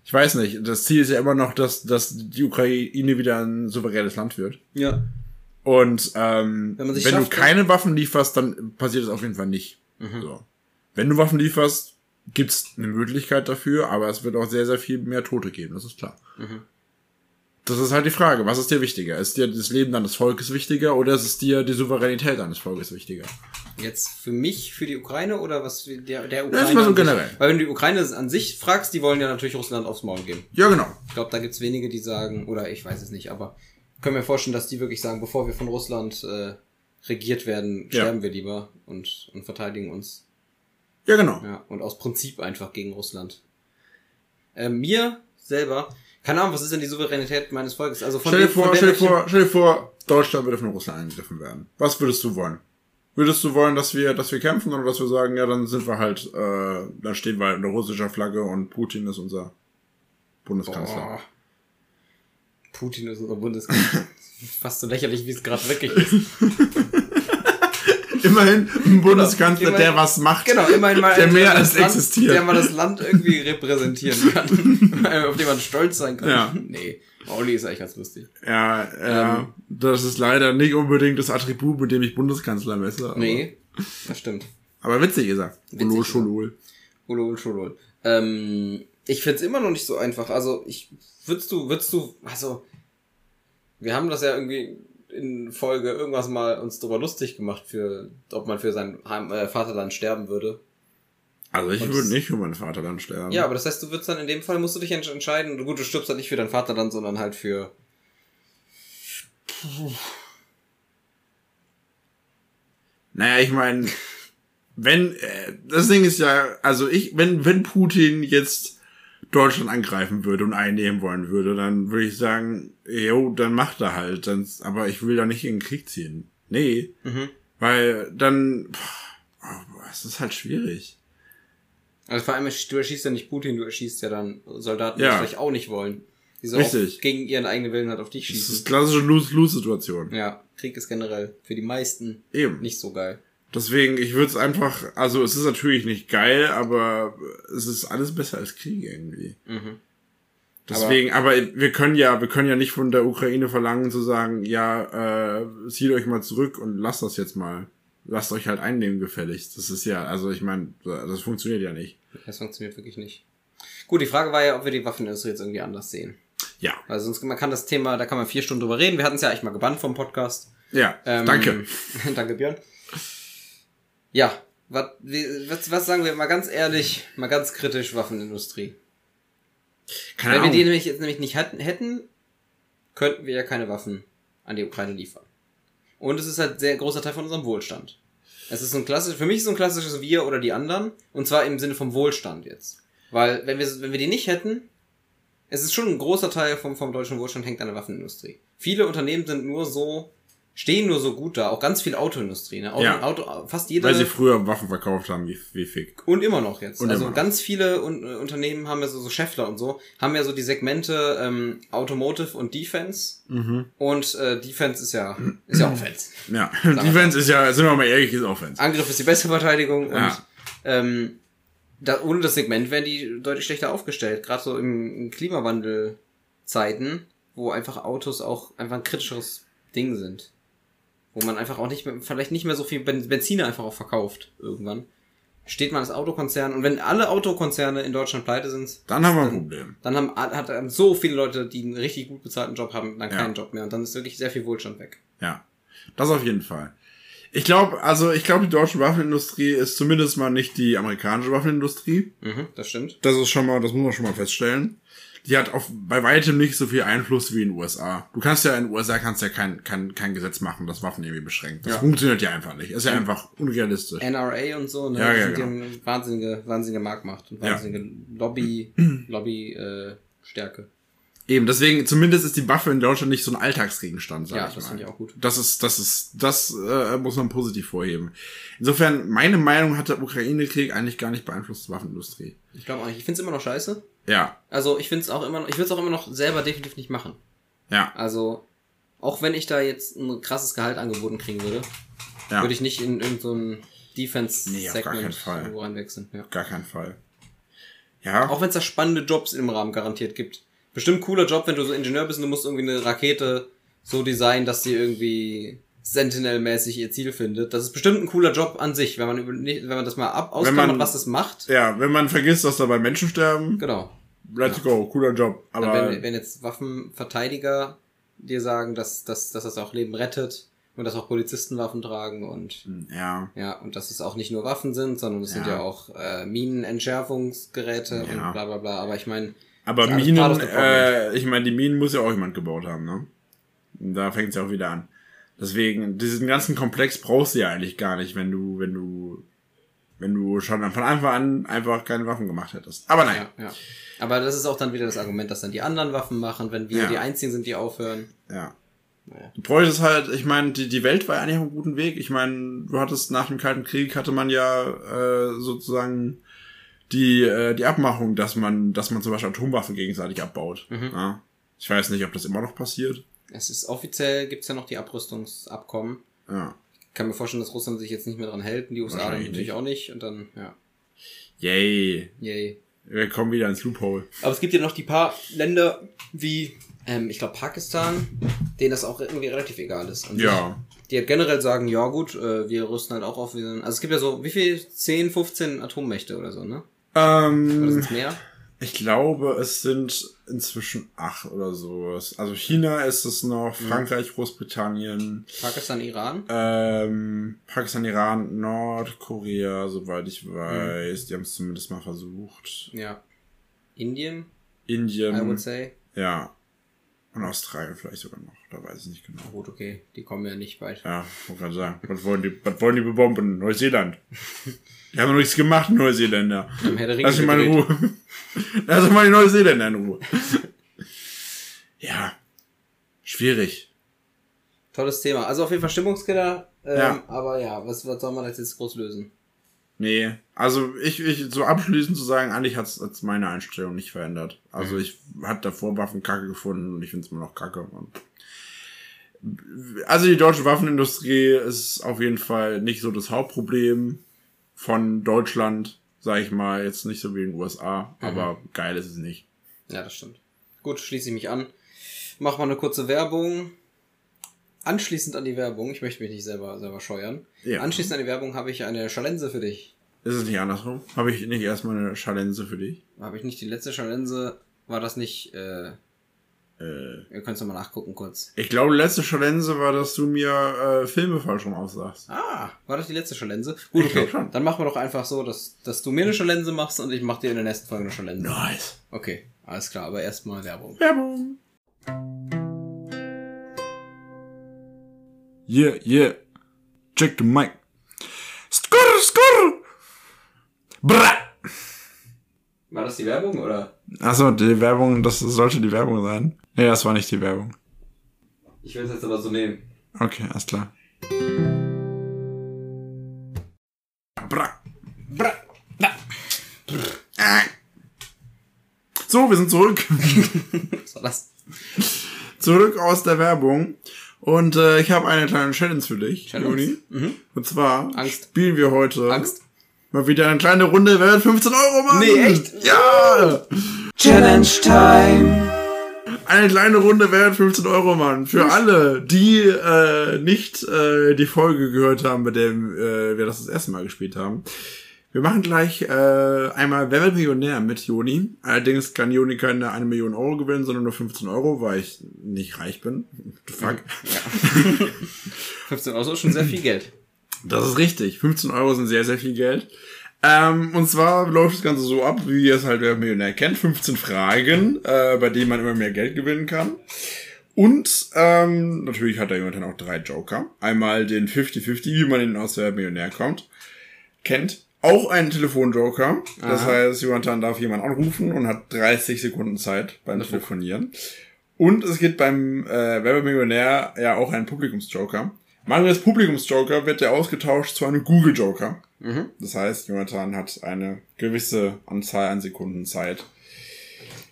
ich weiß nicht, das Ziel ist ja immer noch, dass, dass die Ukraine wieder ein souveränes Land wird. ja. Und ähm, Wenn wenn schafft, du keine Waffen lieferst, dann passiert es auf jeden Fall nicht. Mhm. So. Wenn du Waffen lieferst, gibt's eine Möglichkeit dafür, aber es wird auch sehr, sehr viel mehr Tote geben, das ist klar. Mhm. Das ist halt die Frage, was ist dir wichtiger? Ist dir das Leben deines Volkes wichtiger oder ist es dir die Souveränität deines Volkes wichtiger? Jetzt für mich, für die Ukraine oder was für der, der Ukraine? mal so an sich? generell. Weil wenn du die Ukraine an sich fragst, die wollen ja natürlich Russland aufs Maul geben. Ja, genau. Ich glaube, da gibt's wenige, die sagen, oder ich weiß es nicht, aber können wir vorstellen, dass die wirklich sagen, bevor wir von Russland äh, regiert werden, Ja. sterben wir lieber und, und verteidigen uns. Ja, genau. Ja, und aus Prinzip einfach gegen Russland. Äh, mir selber, keine Ahnung, was ist denn die Souveränität meines Volkes? Also von Stell dir vor, der stell dir vor, stell dir vor, Deutschland würde von Russland angegriffen werden. Was würdest du wollen? Würdest du wollen, dass wir, dass wir kämpfen oder dass wir sagen, ja, dann sind wir halt, äh, dann stehen wir halt unter russischer Flagge und Putin ist unser Bundeskanzler. Boah. Putin ist unser Bundeskanzler. Fast so lächerlich, wie es gerade wirklich ist. Immerhin ein Bundeskanzler, Immerhin- der was macht. Genau, immerhin mal Der mehr als Land, existiert. Der mal das Land irgendwie repräsentieren kann. auf dem man stolz sein kann. Ja. Nee, Mauli ist eigentlich ganz lustig. Ja, ja, Ähm. das ist leider nicht unbedingt das Attribut, mit dem ich Bundeskanzler messe. Aber, Nee, das stimmt. Aber witzig ist er. Ulul, Schulul. Ähm, ich find's immer noch nicht so einfach. Also, ich, würdest du, würdest du, also, wir haben das ja irgendwie in Folge irgendwas mal uns drüber lustig gemacht für, ob man für sein Heim, äh, Vaterland sterben würde. Also ich Und würde nicht für mein Vaterland sterben. Ja, aber das heißt, du würdest dann in dem Fall, musst du dich entsch- entscheiden, gut, du stirbst halt nicht für dein Vaterland, sondern halt für, Naja, ich meine, wenn, äh, das Ding ist ja, also ich, wenn, wenn Putin jetzt Deutschland angreifen würde und einnehmen wollen würde, dann würde ich sagen, jo, dann macht er halt, dann, aber ich will da nicht in den Krieg ziehen. Nee, weil dann, pff, oh, es ist halt schwierig. Also vor allem, du erschießt ja nicht Putin, du erschießt ja dann Soldaten, die Ja. es vielleicht auch nicht wollen. Die so Richtig. Gegen ihren eigenen Willen halt auf dich Das ist schießen. klassische Lose-Lose-Situation. Ja, Krieg ist generell für die meisten Eben. nicht so geil. Deswegen, ich würde es einfach, also es ist natürlich nicht geil, aber es ist alles besser als Krieg irgendwie. Mhm. Deswegen, aber, wir können ja, wir können ja nicht von der Ukraine verlangen zu sagen, ja, äh, zieht euch mal zurück und lasst das jetzt mal. Lasst euch halt einnehmen gefälligst. Das ist ja, also ich meine, das funktioniert ja nicht. Das funktioniert wirklich nicht. Gut, die Frage war ja, ob wir die Waffenindustrie jetzt irgendwie anders sehen. Ja. Also sonst, man kann das Thema, da kann man vier Stunden drüber reden. Wir hatten es ja eigentlich mal gebannt vom Podcast. Ja, Ähm, danke. danke, Björn. Ja, was, was, sagen wir mal ganz ehrlich, mal ganz kritisch Waffenindustrie. Keine Wenn wir Ahnung. die nämlich jetzt nämlich nicht hätten, hätten, könnten wir ja keine Waffen an die Ukraine liefern. Und es ist halt ein sehr großer Teil von unserem Wohlstand. Es ist so ein klassisch, für mich ist so ein klassisches Wir oder die anderen. Und zwar im Sinne vom Wohlstand jetzt. Weil, wenn wir, wenn wir die nicht hätten, es ist schon ein großer Teil vom, vom deutschen Wohlstand hängt an der Waffenindustrie. Viele Unternehmen sind nur so, stehen nur so gut da. Auch ganz viel Autoindustrie, ne? Auto, Ja. Auto, fast jede. Weil sie früher Waffen verkauft haben, wie, wie fick. Und immer noch jetzt. Und also ganz viele Un äh, Unternehmen haben ja so, so Scheffler und so, haben ja so die Segmente ähm, Automotive und Defense. Mhm. Und äh, Defense ist ja, ist ja Offense. Ja, Defense ist ja, sind wir mal ehrlich, ist Offense. Angriff ist die beste Verteidigung und Ja. ähm, da, ohne das Segment wären die deutlich schlechter aufgestellt. Gerade so im Klimawandelzeiten, wo einfach Autos auch einfach ein kritischeres Ding sind. Wo man einfach auch nicht mehr, vielleicht nicht mehr so viel Ben- Benziner einfach auch verkauft irgendwann. Steht man als Autokonzern und wenn alle Autokonzerne in Deutschland pleite sind, Dann haben wir ein Problem. dann haben, hat haben so viele Leute, die einen richtig gut bezahlten Job haben, dann Ja. keinen Job mehr und dann ist wirklich sehr viel Wohlstand weg. Ja, das auf jeden Fall. Ich glaube, also ich glaube, die deutsche Waffenindustrie ist zumindest mal nicht die amerikanische Waffenindustrie. Mhm, das stimmt. Das ist schon mal, das muss man schon mal feststellen. Die hat auf, bei weitem nicht so viel Einfluss wie in den USA. Du kannst ja in den USA kannst ja kein, kein, kein Gesetz machen, das Waffen irgendwie beschränkt. Das Ja. funktioniert ja einfach nicht. Ist ja einfach unrealistisch. NRA und so, ne? Ja, ja, genau. wahnsinnige, wahnsinnige Marktmacht und Ja. wahnsinnige Lobby, Lobby, äh, Stärke. Eben, deswegen, zumindest ist die Waffe in Deutschland nicht so ein Alltagsgegenstand, sag Ja, ich das mal. finde ich auch gut. Das ist, das ist, das äh, muss man positiv vorheben. Insofern, meine Meinung hat der Ukraine-Krieg eigentlich gar nicht beeinflusst die Waffenindustrie. Ich glaube auch nicht. Ich finde es immer noch scheiße. Ja, Also ich finde es auch immer noch, ich würde es auch immer noch selber definitiv nicht machen. ja, Also, auch wenn ich da jetzt ein krasses Gehalt angeboten kriegen würde, ja. würde ich nicht in irgendein so Defense-Segment Nee, irgendwo reinwechseln. Ja. Gar keinen Fall. Ja, Auch wenn es da spannende Jobs im Rahmen garantiert gibt. Bestimmt cooler Job, wenn du so Ingenieur bist und du musst irgendwie eine Rakete so designen, dass sie irgendwie Sentinel-mäßig ihr Ziel findet. Das ist bestimmt ein cooler Job an sich, wenn man, über, wenn man das mal ab ausklammert, man- was das macht. ja, wenn man vergisst, dass dabei Menschen sterben, Genau. let's go, cooler Job. Aber wenn, wenn jetzt Waffenverteidiger dir sagen, dass, dass, dass das auch Leben rettet und dass auch Polizisten Waffen tragen und ja, ja, und dass es auch nicht nur Waffen sind, sondern es sind Ja. ja auch äh, Minenentschärfungsgeräte Ja. und bla bla bla. Aber ich meine, aber Minen, äh, ich meine, die Minen muss ja auch jemand gebaut haben, ne? Und da fängt es ja auch wieder an. Deswegen, diesen ganzen Komplex brauchst du ja eigentlich gar nicht, wenn du, wenn du, wenn du schon von Anfang an einfach keine Waffen gemacht hättest. Aber nein, Ja, ja. Aber das ist auch dann wieder das Argument, dass dann die anderen Waffen machen, wenn wir Ja. die einzigen sind, die aufhören. ja. Naja. Du bräuchtest halt, ich meine, die, die Welt war ja eigentlich auf einem guten Weg. Ich meine, du hattest nach dem Kalten Krieg hatte man ja äh, sozusagen die, äh, die Abmachung, dass man, dass man zum Beispiel Atomwaffen gegenseitig abbaut. Mhm. Ja. Ich weiß nicht, ob das immer noch passiert. Es ist offiziell gibt's ja noch die Abrüstungsabkommen. Ja. Ich kann mir vorstellen, dass Russland sich jetzt nicht mehr dran hält und die USA dann natürlich nicht. auch nicht und dann, ja. Yay. Yay. Wir kommen wieder ins Loophole. Aber es gibt ja noch die paar Länder wie, ähm, ich glaube, Pakistan, denen das auch irgendwie relativ egal ist. Und Ja. Die halt generell sagen, ja gut, äh, wir rüsten halt auch auf. Also es gibt ja so, wie viel? 10, 15 Atommächte oder so, ne? Oder Ähm, sind's mehr? Ich glaube, es sind inzwischen acht oder sowas. Also China ist es noch, Frankreich, Großbritannien, Pakistan, Iran? ähm, Pakistan, Iran, Nordkorea, soweit ich weiß. Die haben es zumindest mal versucht. Ja. Indien, I Indien, would say. ja. Und Australien vielleicht sogar noch. Da weiß ich nicht genau. Gut, okay, die kommen ja nicht weit. Ja, wollte gerade sagen. Was wollen die, was wollen die bebomben? Neuseeland. Die haben noch nichts gemacht, Neuseeländer. Lass mich mal in. Ruhe. Lass mal die Neuseeländer in Ruhe. Ja. Schwierig. Tolles Thema. Also auf jeden Fall Stimmungskiller. Ähm, Ja. Aber ja, was, was soll man jetzt, jetzt groß lösen? Nee, also ich, ich so abschließend zu sagen, eigentlich hat's hat's meine Einstellung nicht verändert. Also Mhm. ich hatte davor Waffen kacke gefunden und ich finde es immer noch kacke. Also die deutsche Waffenindustrie ist auf jeden Fall nicht so das Hauptproblem von Deutschland, sag ich mal, jetzt nicht so wie in den USA, Mhm. aber geil ist es nicht. Ja, das stimmt. Gut, schließe ich mich an. Mach mal eine kurze Werbung. Anschließend an die Werbung, ich möchte mich nicht selber, selber scheuern. Ja. Anschließend an die Werbung habe ich eine Chalense für dich. Ist es nicht andersrum? Habe ich nicht erstmal eine Chalense für dich? Habe ich nicht die letzte Chalense? War das nicht, äh, Äh, ihr könnt es nochmal nachgucken kurz. ich glaube, letzte Chalense war, dass du mir äh, Filme falsch rum aussagst. Ah, war das die letzte Chalense? Gut, Ich okay. schon. Dann machen wir doch einfach so, dass, dass du mir eine Chalense machst und ich mach dir in der nächsten Folge eine Chalense. Nice. Okay, alles klar, aber erstmal Werbung. Werbung. Yeah, yeah. Check the mic. Skurr, skurr. Bra. War das die Werbung oder? Achso, die Werbung, das sollte die Werbung sein. Nee, das war nicht die Werbung. Ich will es jetzt aber so nehmen. Okay, alles klar. Bra. Bra. Ah. So, wir sind zurück. Was war das? zurück aus der Werbung. Und äh, ich habe eine kleine Challenge für dich, Challenge? Juni. Und zwar Angst. spielen wir heute Angst? mal wieder eine kleine Runde. Wer wird 15 Euro machen? Nee, echt? Ja! Challenge Time! Eine kleine Runde wird 15 Euro machen. Für alle, die äh, nicht äh, die Folge gehört haben, bei der äh, wir das das erste Mal gespielt haben. Wir machen gleich äh, einmal Wer wird Millionär mit Joni. Allerdings kann Joni keine eine Million Euro gewinnen, sondern nur 15 Euro, weil ich nicht reich bin. Fuck. 15 Euro ist schon sehr viel Geld. Das ist richtig. 15 Euro sind sehr, sehr viel Geld. Ähm, und zwar läuft das Ganze so ab, wie ihr es halt wer Millionär kennt. 15 Fragen, äh, bei denen man immer mehr Geld gewinnen kann. Und ähm, natürlich hat er jemand dann auch drei Joker. Einmal den 50-50, wie man ihn aus der Millionär kommt, kennt. Auch einen Telefonjoker. Das heißt, Jonathan darf jemand anrufen und hat 30 Sekunden Zeit beim Telefonieren. Und es gibt beim äh, Werbemillionär ja auch einen Publikumsjoker. Des Publikumsjoker wird der ausgetauscht zu einem Google-Joker. Das heißt, Jonathan hat eine gewisse Anzahl an Sekunden Zeit,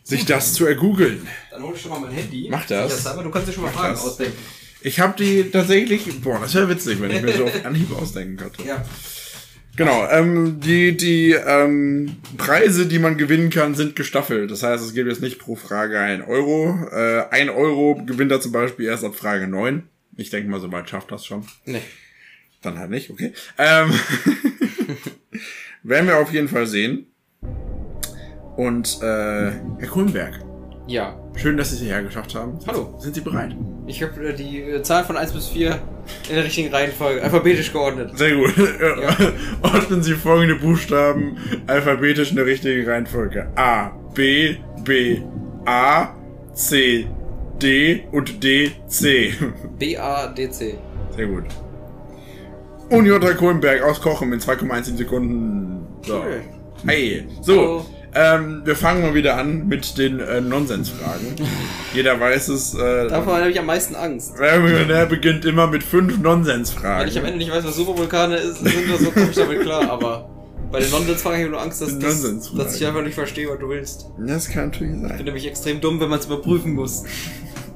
sich das zu ergoogeln. Dann hol ich schon mal mein Handy. Mach das. Aber du kannst dir schon mal Fragen das. ausdenken. Ich habe die tatsächlich, boah, das wäre witzig, wenn ich mir so auf Anhieb ausdenken könnte. Ja. Genau, ähm, die, die ähm, Preise, die man gewinnen kann, sind gestaffelt. Das heißt, es gibt jetzt nicht pro Frage ein Euro. Äh, ein Euro gewinnt er zum Beispiel erst ab Frage 9. Ich denke mal, soweit schafft das schon. Nee. Dann halt nicht, okay. Ähm, werden wir auf jeden Fall sehen. Und äh, Herr Kulmberg, Ja. schön, dass Sie es hierher geschafft haben. Hallo. Sind Sie bereit? Ich habe äh, die äh, Zahl von 1 bis 4 in der richtigen Reihenfolge, alphabetisch geordnet. Sehr gut. Ordnen Sie folgende Buchstaben alphabetisch in der richtigen Reihenfolge. A, B, B, A, C, D und D, C. B-A-D-C. Sehr gut. Und Jutta Kohlenberg aus Kochen in 2,17 Sekunden. So. Okay. Hey. So. Ähm, wir fangen mal wieder an mit den äh, Nonsensfragen. Jeder weiß es. Äh, Davor habe ich am meisten Angst. Wer Millionär beginnt immer mit fünf Weil Nonsensfragen. ich am Ende nicht weiß, was Supervulkane ist, sind oder so, komme ich damit klar, aber bei den Nonsensfragen habe ich nur Angst, dass, Nonsensfragen. dass ich einfach nicht verstehe, was du willst. Das kann natürlich Ich bin sein. nämlich extrem dumm, wenn man es überprüfen muss.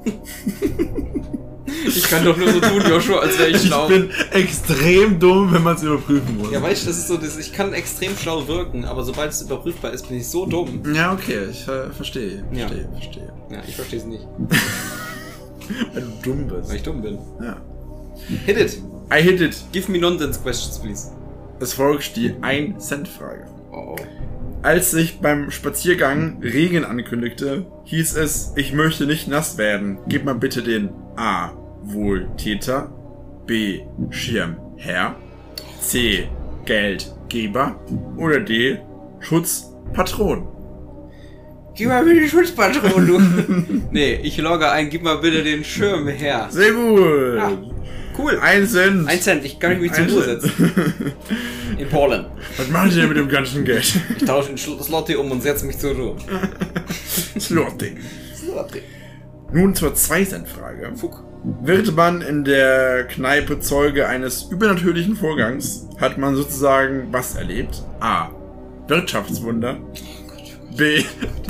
ich kann doch nur so tun, Joshua, als wäre ich Ich schlau. bin extrem dumm, wenn man es überprüfen muss. ja, weißt du, das ist so, das, ich kann extrem schlau wirken, aber sobald es überprüfbar ist, bin ich so dumm. Ja, okay, ich äh, verstehe. Ja. Verstehe, verstehe. Ja, ich verstehe es nicht, Weil du dumm bist. weil ich dumm bin. Ja. Hit it! I hit it. Give me nonsense questions, please. Es folgt die 1-Cent-Frage. Oh. Als sich beim Spaziergang Regen ankündigte, hieß es, ich möchte nicht nass werden. Gib mal bitte den A. Wohltäter, B. Schirmherr, C. Geldgeber oder D. Schutzpatron. Gib mal bitte die Schutzpatron, du. nee, ich logge ein, gib mal bitte den Schirm her. Sehr gut. Ja, cool. Ein Cent. Ein Cent, ich kann mich zur Ruhe Cent. setzen. In Polen. Was machen Sie denn mit dem ganzen Geld? Ich tausche in Slotty um und setze mich zur Ruhe. Slotty. Slotty. Nun zur 2-Cent-Frage. Fuck. Wird man in der Kneipe Zeuge eines übernatürlichen Vorgangs, hat man sozusagen was erlebt? A. Wirtschaftswunder. B.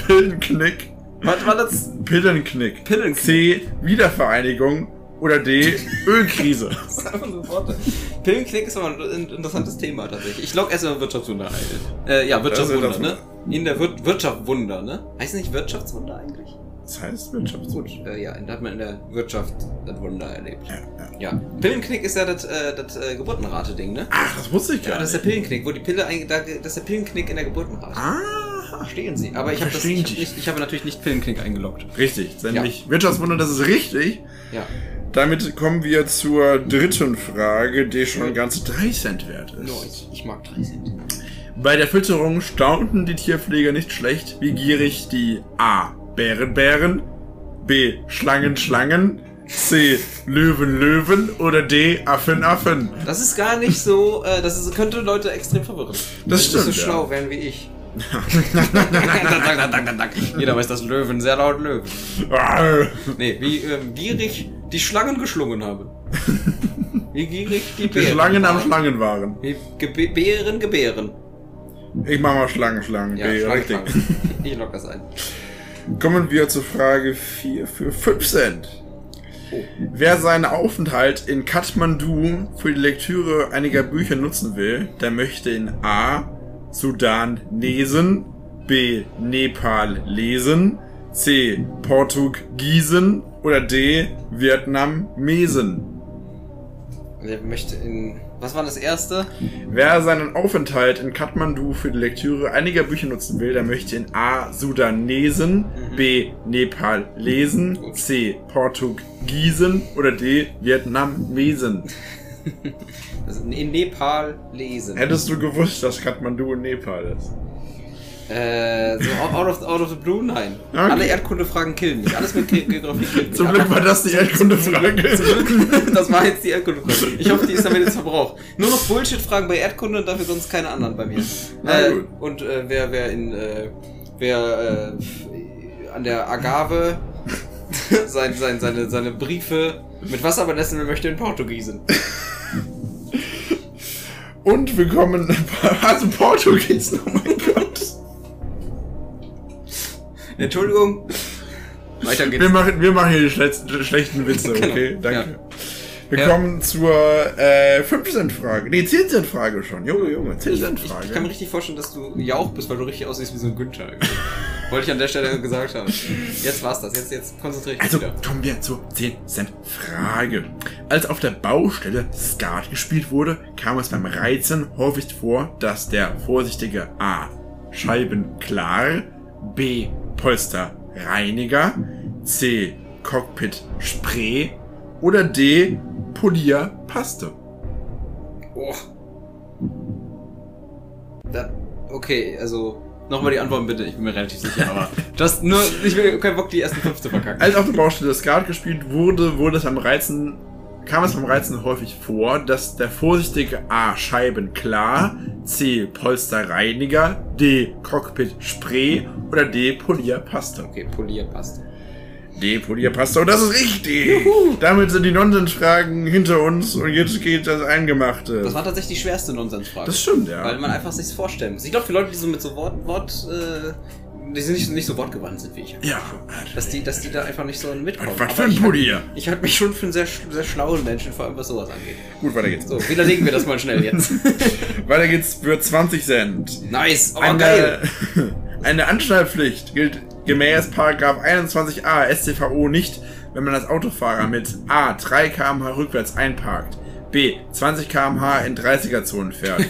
Pillenknick. Was war das? Pillenknick. Pillenknick. C. Wiedervereinigung. Oder D. Ölkrise. Das ist einfach so Worte. Pillenknick ist aber ein interessantes Thema tatsächlich. Ich log erstmal Wirtschaftswunder ein. Äh, ja, Wirtschaftswunder, Das ist ne? In der Wir Wirtschaftswunder, ne? Heißt nicht Wirtschaftswunder eigentlich? Das heißt Wirtschaftswunder. Äh, ja, da hat man in der Wirtschaft das Wunder erlebt. Ja, ja. Ja. Pillenknick ist ja das, äh, das äh, Geburtenrate-Ding, ne? Ach, das wusste ich Ja, gar das ist der. Pillenknick, wo die Pille da, das ist der Pillenknick in der Geburtenrate. Ah, Verstehen Sie. Aber ich habe hab nicht, ich habe natürlich nicht Pillenknick eingeloggt. richtig. Nämlich Wirtschaftswunder, das ist richtig. Ja. Damit kommen wir zur dritten Frage, die schon ganze 3 Cent wert ist. Nice. Ich mag 3 Cent. Bei der Fütterung staunten die Tierpfleger nicht schlecht, wie gierig die A. Bären Bären, B. Schlangen Schlangen, C. Löwen Löwen oder D. Affen Affen. Das ist gar nicht so, äh, das ist, könnte Leute extrem verwirren. Das Wenn stimmt, so ja. schlau wären wie ich. Jeder weiß, dass Löwen sehr laut Löwen. Nee, wie ähm, gierig die Schlangen geschlungen haben. Wie gierig die Die Bären. Schlangen am. Schlangen waren. Wie Gebe Bären gebären. Ich mach mal Schlangen Schlangen. Ja, B, Schlangen, richtig. Schlangen. Ich lock das ein. Kommen wir zur Frage 4 für 5 Cent. Wer seinen Aufenthalt in Kathmandu für die Lektüre einiger Bücher nutzen will, der möchte in A. Sudan lesen, B. Nepal lesen, C. Portugiesen oder D. Vietnam mesen. Wer möchte in. Was war das erste? Wer seinen Aufenthalt in Kathmandu für die Lektüre einiger Bücher nutzen will, der möchte in A. Sudanesen, B. Nepal lesen, C. Portugiesen oder D. Vietnamesen. Ist in Nepal lesen. Hättest du gewusst, dass Kathmandu in Nepal ist? Äh, so out of, out of the blue? Nein. Okay. Alle Erdkundefragen killen mich. Alles mit Ge Geografie killt mich. Zum Glück war das die Erdkundefrage. Das war jetzt die Erdkundefrage. Ich hoffe, die ist damit jetzt verbraucht. Nur noch Bullshit-Fragen bei Erdkunde und dafür sonst keine anderen bei mir. Äh, und äh, wer, wer in, äh, wer äh, an der Agave sein, sein, seine, seine Briefe mit Wasser benessen möchte in Portugiesen. Und wir kommen. Also Portugiesen, oh mein Gott. Entschuldigung. Weiter geht's. Wir machen, wir machen hier die schlechten, schlechten Witze, okay? Genau, Danke. ja. Wir Ja. kommen zur äh, 5-Cent-Frage. Nee, 10-Cent-Frage schon. Junge, Junge, Ich, ich kann mir 10-Cent-Frage. richtig vorstellen, dass du Jauch bist, weil du richtig aussiehst wie so ein Günther. Wollte ich an der Stelle gesagt haben. Jetzt war's das. Jetzt, jetzt konzentriere ich mich Also wieder. kommen wir zur 10-Cent-Frage. Als auf der Baustelle Skat gespielt wurde, kam es beim Reizen häufig vor, dass der vorsichtige A. Scheibenklar, B. Polsterreiniger, C. Cockpit Spray oder D. Polierpaste. Oh. Da, okay, also nochmal die Antworten bitte. Ich bin mir relativ sicher, aber das nur, ich will keinen Bock, die ersten fünf zu verkacken. Als auf der Baustelle Skat gespielt wurde, wurde es beim Reizen, kam es beim Reizen häufig vor, dass der vorsichtige A. Scheibenklar, C. Polsterreiniger, D. Cockpit Spray oder D. Polierpaste. Okay, poliert passt. D. Polierpaste und das ist richtig. Damit sind die Nonsensfragen hinter uns und jetzt geht das Eingemachte. Das war tatsächlich die schwerste Nonsensfrage. Das stimmt, ja. Weil man einfach sich's vorstellen muss. Ich glaube, für Leute, die so mit so Wort, Wort, äh, die sind nicht, nicht so wortgewandt sind wie ich. ja. Dass die, dass die da einfach nicht so mitkommen. Was für Aber ein ich, Polier. ich halte mich schon für einen sehr, sehr schlauen Menschen, vor allem was sowas angeht. Gut, weiter geht's. So, widerlegen wir das mal schnell jetzt. Weiter geht's für 20 Cent. nice, oh geil. Eine, eine Anschnallpflicht gilt gemäß Paragraph 21a StVO nicht, wenn man als Autofahrer mit A 3 km/h rückwärts einparkt, B 20 km/h in 30er-Zonen fährt,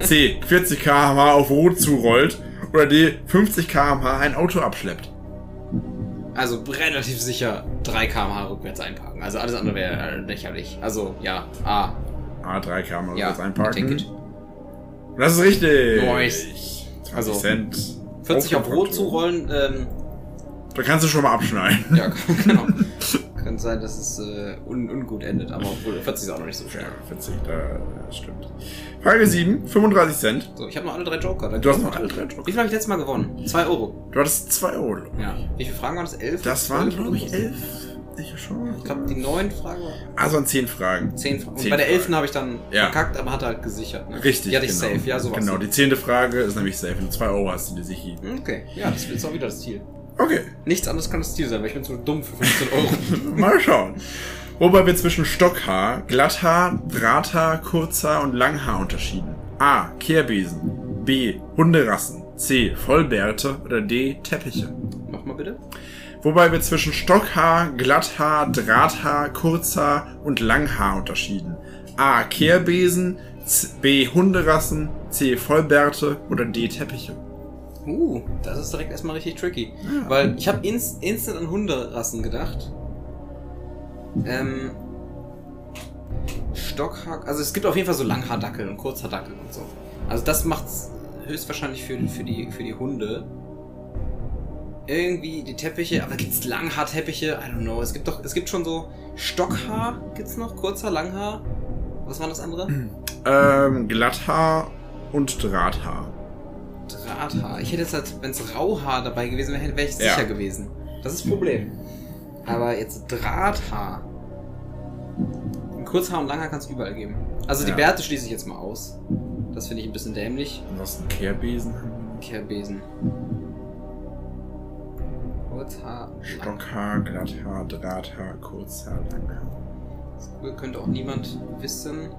C 40 km/h auf Rot zurollt oder D 50 km/h ein Auto abschleppt. Also relativ sicher 3 km/h rückwärts einparken. Also alles andere wäre lächerlich. Also ja, A. A 3 km/h Ja, rückwärts einparken. take it. Das ist richtig. Nice. 20 Also, Cent. 40 auf Rot zurollen, ähm, Da kannst du schon mal abschneiden. ja, genau. Kann sein, dass es äh, un ungut endet, aber obwohl 40 ist auch noch nicht so Ja, schnell. 40, da, das stimmt. Frage 7, 35 Cent. So, ich habe noch alle drei Joker. Dann Du hast noch alle drei Joker. Wie viel habe ich letztes Mal gewonnen? 2 Euro. Du hattest 2 Euro. Ja. Wie viele Fragen waren das? 11? Das waren, 12? glaube ich, 11. Sicher schon. Ich glaube, die neun Fragen waren Also an zehn Fragen. zehn Fragen. Und Zehn bei der elften habe ich dann Ja. verkackt, aber hat halt gesichert. Ne? Richtig. Die hatte ich genau. safe, ja, sowas. Genau, die zehnte Frage ist nämlich safe. Du zwei Euro hast, du dir sicher. Okay, ja, das ist auch wieder das Ziel. Okay, Nichts anderes kann das Ziel sein, weil ich bin zu dumm für 15 Euro. mal schauen. Wobei wir zwischen Stockhaar, Glatthaar, Drahthaar, Kurzhaar und Langhaar unterschieden. A. Kehrbesen. B. Hunderassen. C. Vollbärte. Oder D. Teppiche. Nochmal bitte. Wobei wir zwischen Stockhaar, Glatthaar, Drahthaar, Kurzhaar und Langhaar unterschieden. A. Kehrbesen. B. Hunderassen. C. Vollbärte. Oder D. Teppiche. Uh, das ist direkt erstmal richtig tricky. Weil ich habe ins, instant an Hunderassen gedacht. Ähm. Stockhack. Also es gibt auf jeden Fall so Langhaardackel und Kurzhaardackel und so. Also das macht's höchstwahrscheinlich für, für, die, für die Hunde. Irgendwie die Teppiche, aber gibt's Langhaarteppiche? I don't know. Es gibt doch, es gibt schon so Stockhaar, gibt's noch? Kurzhaar, Langhaar? Was war das andere? Ähm, Glatthaar und Drahthaar. Drahthaar. Ich hätte jetzt halt, wenn es Rauhaar dabei gewesen wäre, wäre ich Ja. sicher gewesen. Das ist das Problem. Aber jetzt Drahthaar. Kurzhaar und Langhaar kann es überall geben. Also die Ja. Bärte schließe ich jetzt mal aus. Das finde ich ein bisschen dämlich. Ansonsten Kehrbesen haben wir. Kehrbesen. Kurzhaar. Stockhaar, Glatthaar, Drahthaar, Kurzhaar, Langhaar. Das könnte auch niemand wissen.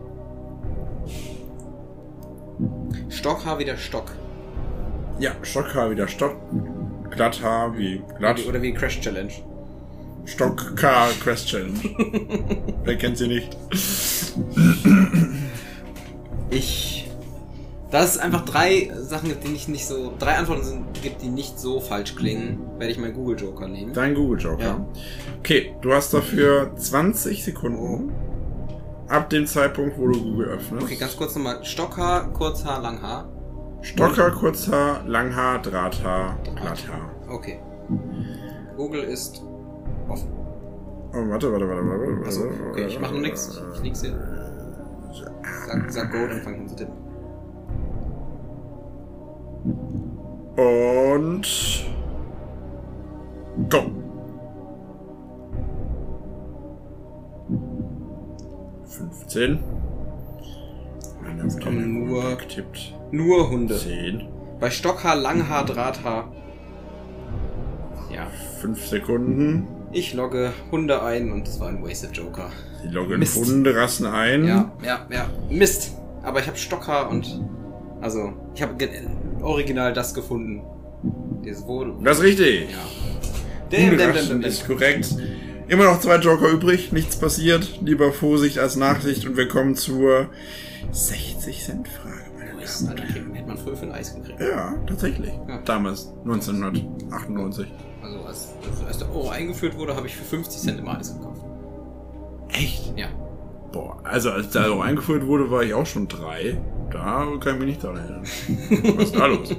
Stockhaar wieder Stock. Ja, Stockhaar wieder Stock. Glatthaar wie glatt. Oder wie Crash Challenge. Stockhaar Quest Challenge. Wer kennt sie nicht? Ich. Da es einfach drei Sachen gibt, die nicht, nicht so. Drei Antworten sind, gibt, die nicht so falsch klingen, werde ich meinen Google Joker nehmen. Dein Google Joker. Ja. Okay, du hast dafür 20 Sekunden. Ab dem Zeitpunkt, wo du Google öffnest. Okay, ganz kurz nochmal. Stockhaar, Kurzhaar, Langhaar. Stocker, Kurzhaar, Langhaar, Drahthaar, Glatthaar. Okay. Google ist offen. Oh, warte, warte, warte, warte. warte Achso, okay, ich mache noch nichts. Ich lieg's hier. Sag, sag Go, dann fang ich an zu tippen. Und. Go! Fünfzehn. Es kommen nur, Getippt. Nur Hunde. Zehn. Bei Stockhaar, Langhaar, Drahthaar. Ja. Fünf Sekunden. Ich logge Hunde ein und das war ein Wasted Joker. Die loggen Mist. Hunderassen ein. Ja, ja, ja. Mist. Aber ich habe Stockhaar und. Also, ich habe original das gefunden. Dieses Wohl. Das ist richtig. Ja. Damn, damn, damn, damn. ist korrekt. Immer noch zwei Joker übrig. Nichts passiert. Lieber Vorsicht als Nachsicht. Und wir kommen zur 60 Cent Frage. Und Alter, hätte man früher für ein Eis gekriegt. Ja, tatsächlich. Ja. Damals, 1998. Also, als, als der Euro eingeführt wurde, habe ich für 50 Cent immer Eis gekauft. Echt? Ja. Boah, also als der Euro eingeführt wurde, war ich auch schon drei. Da kann ich mich nicht daran erinnern. Was ist da los?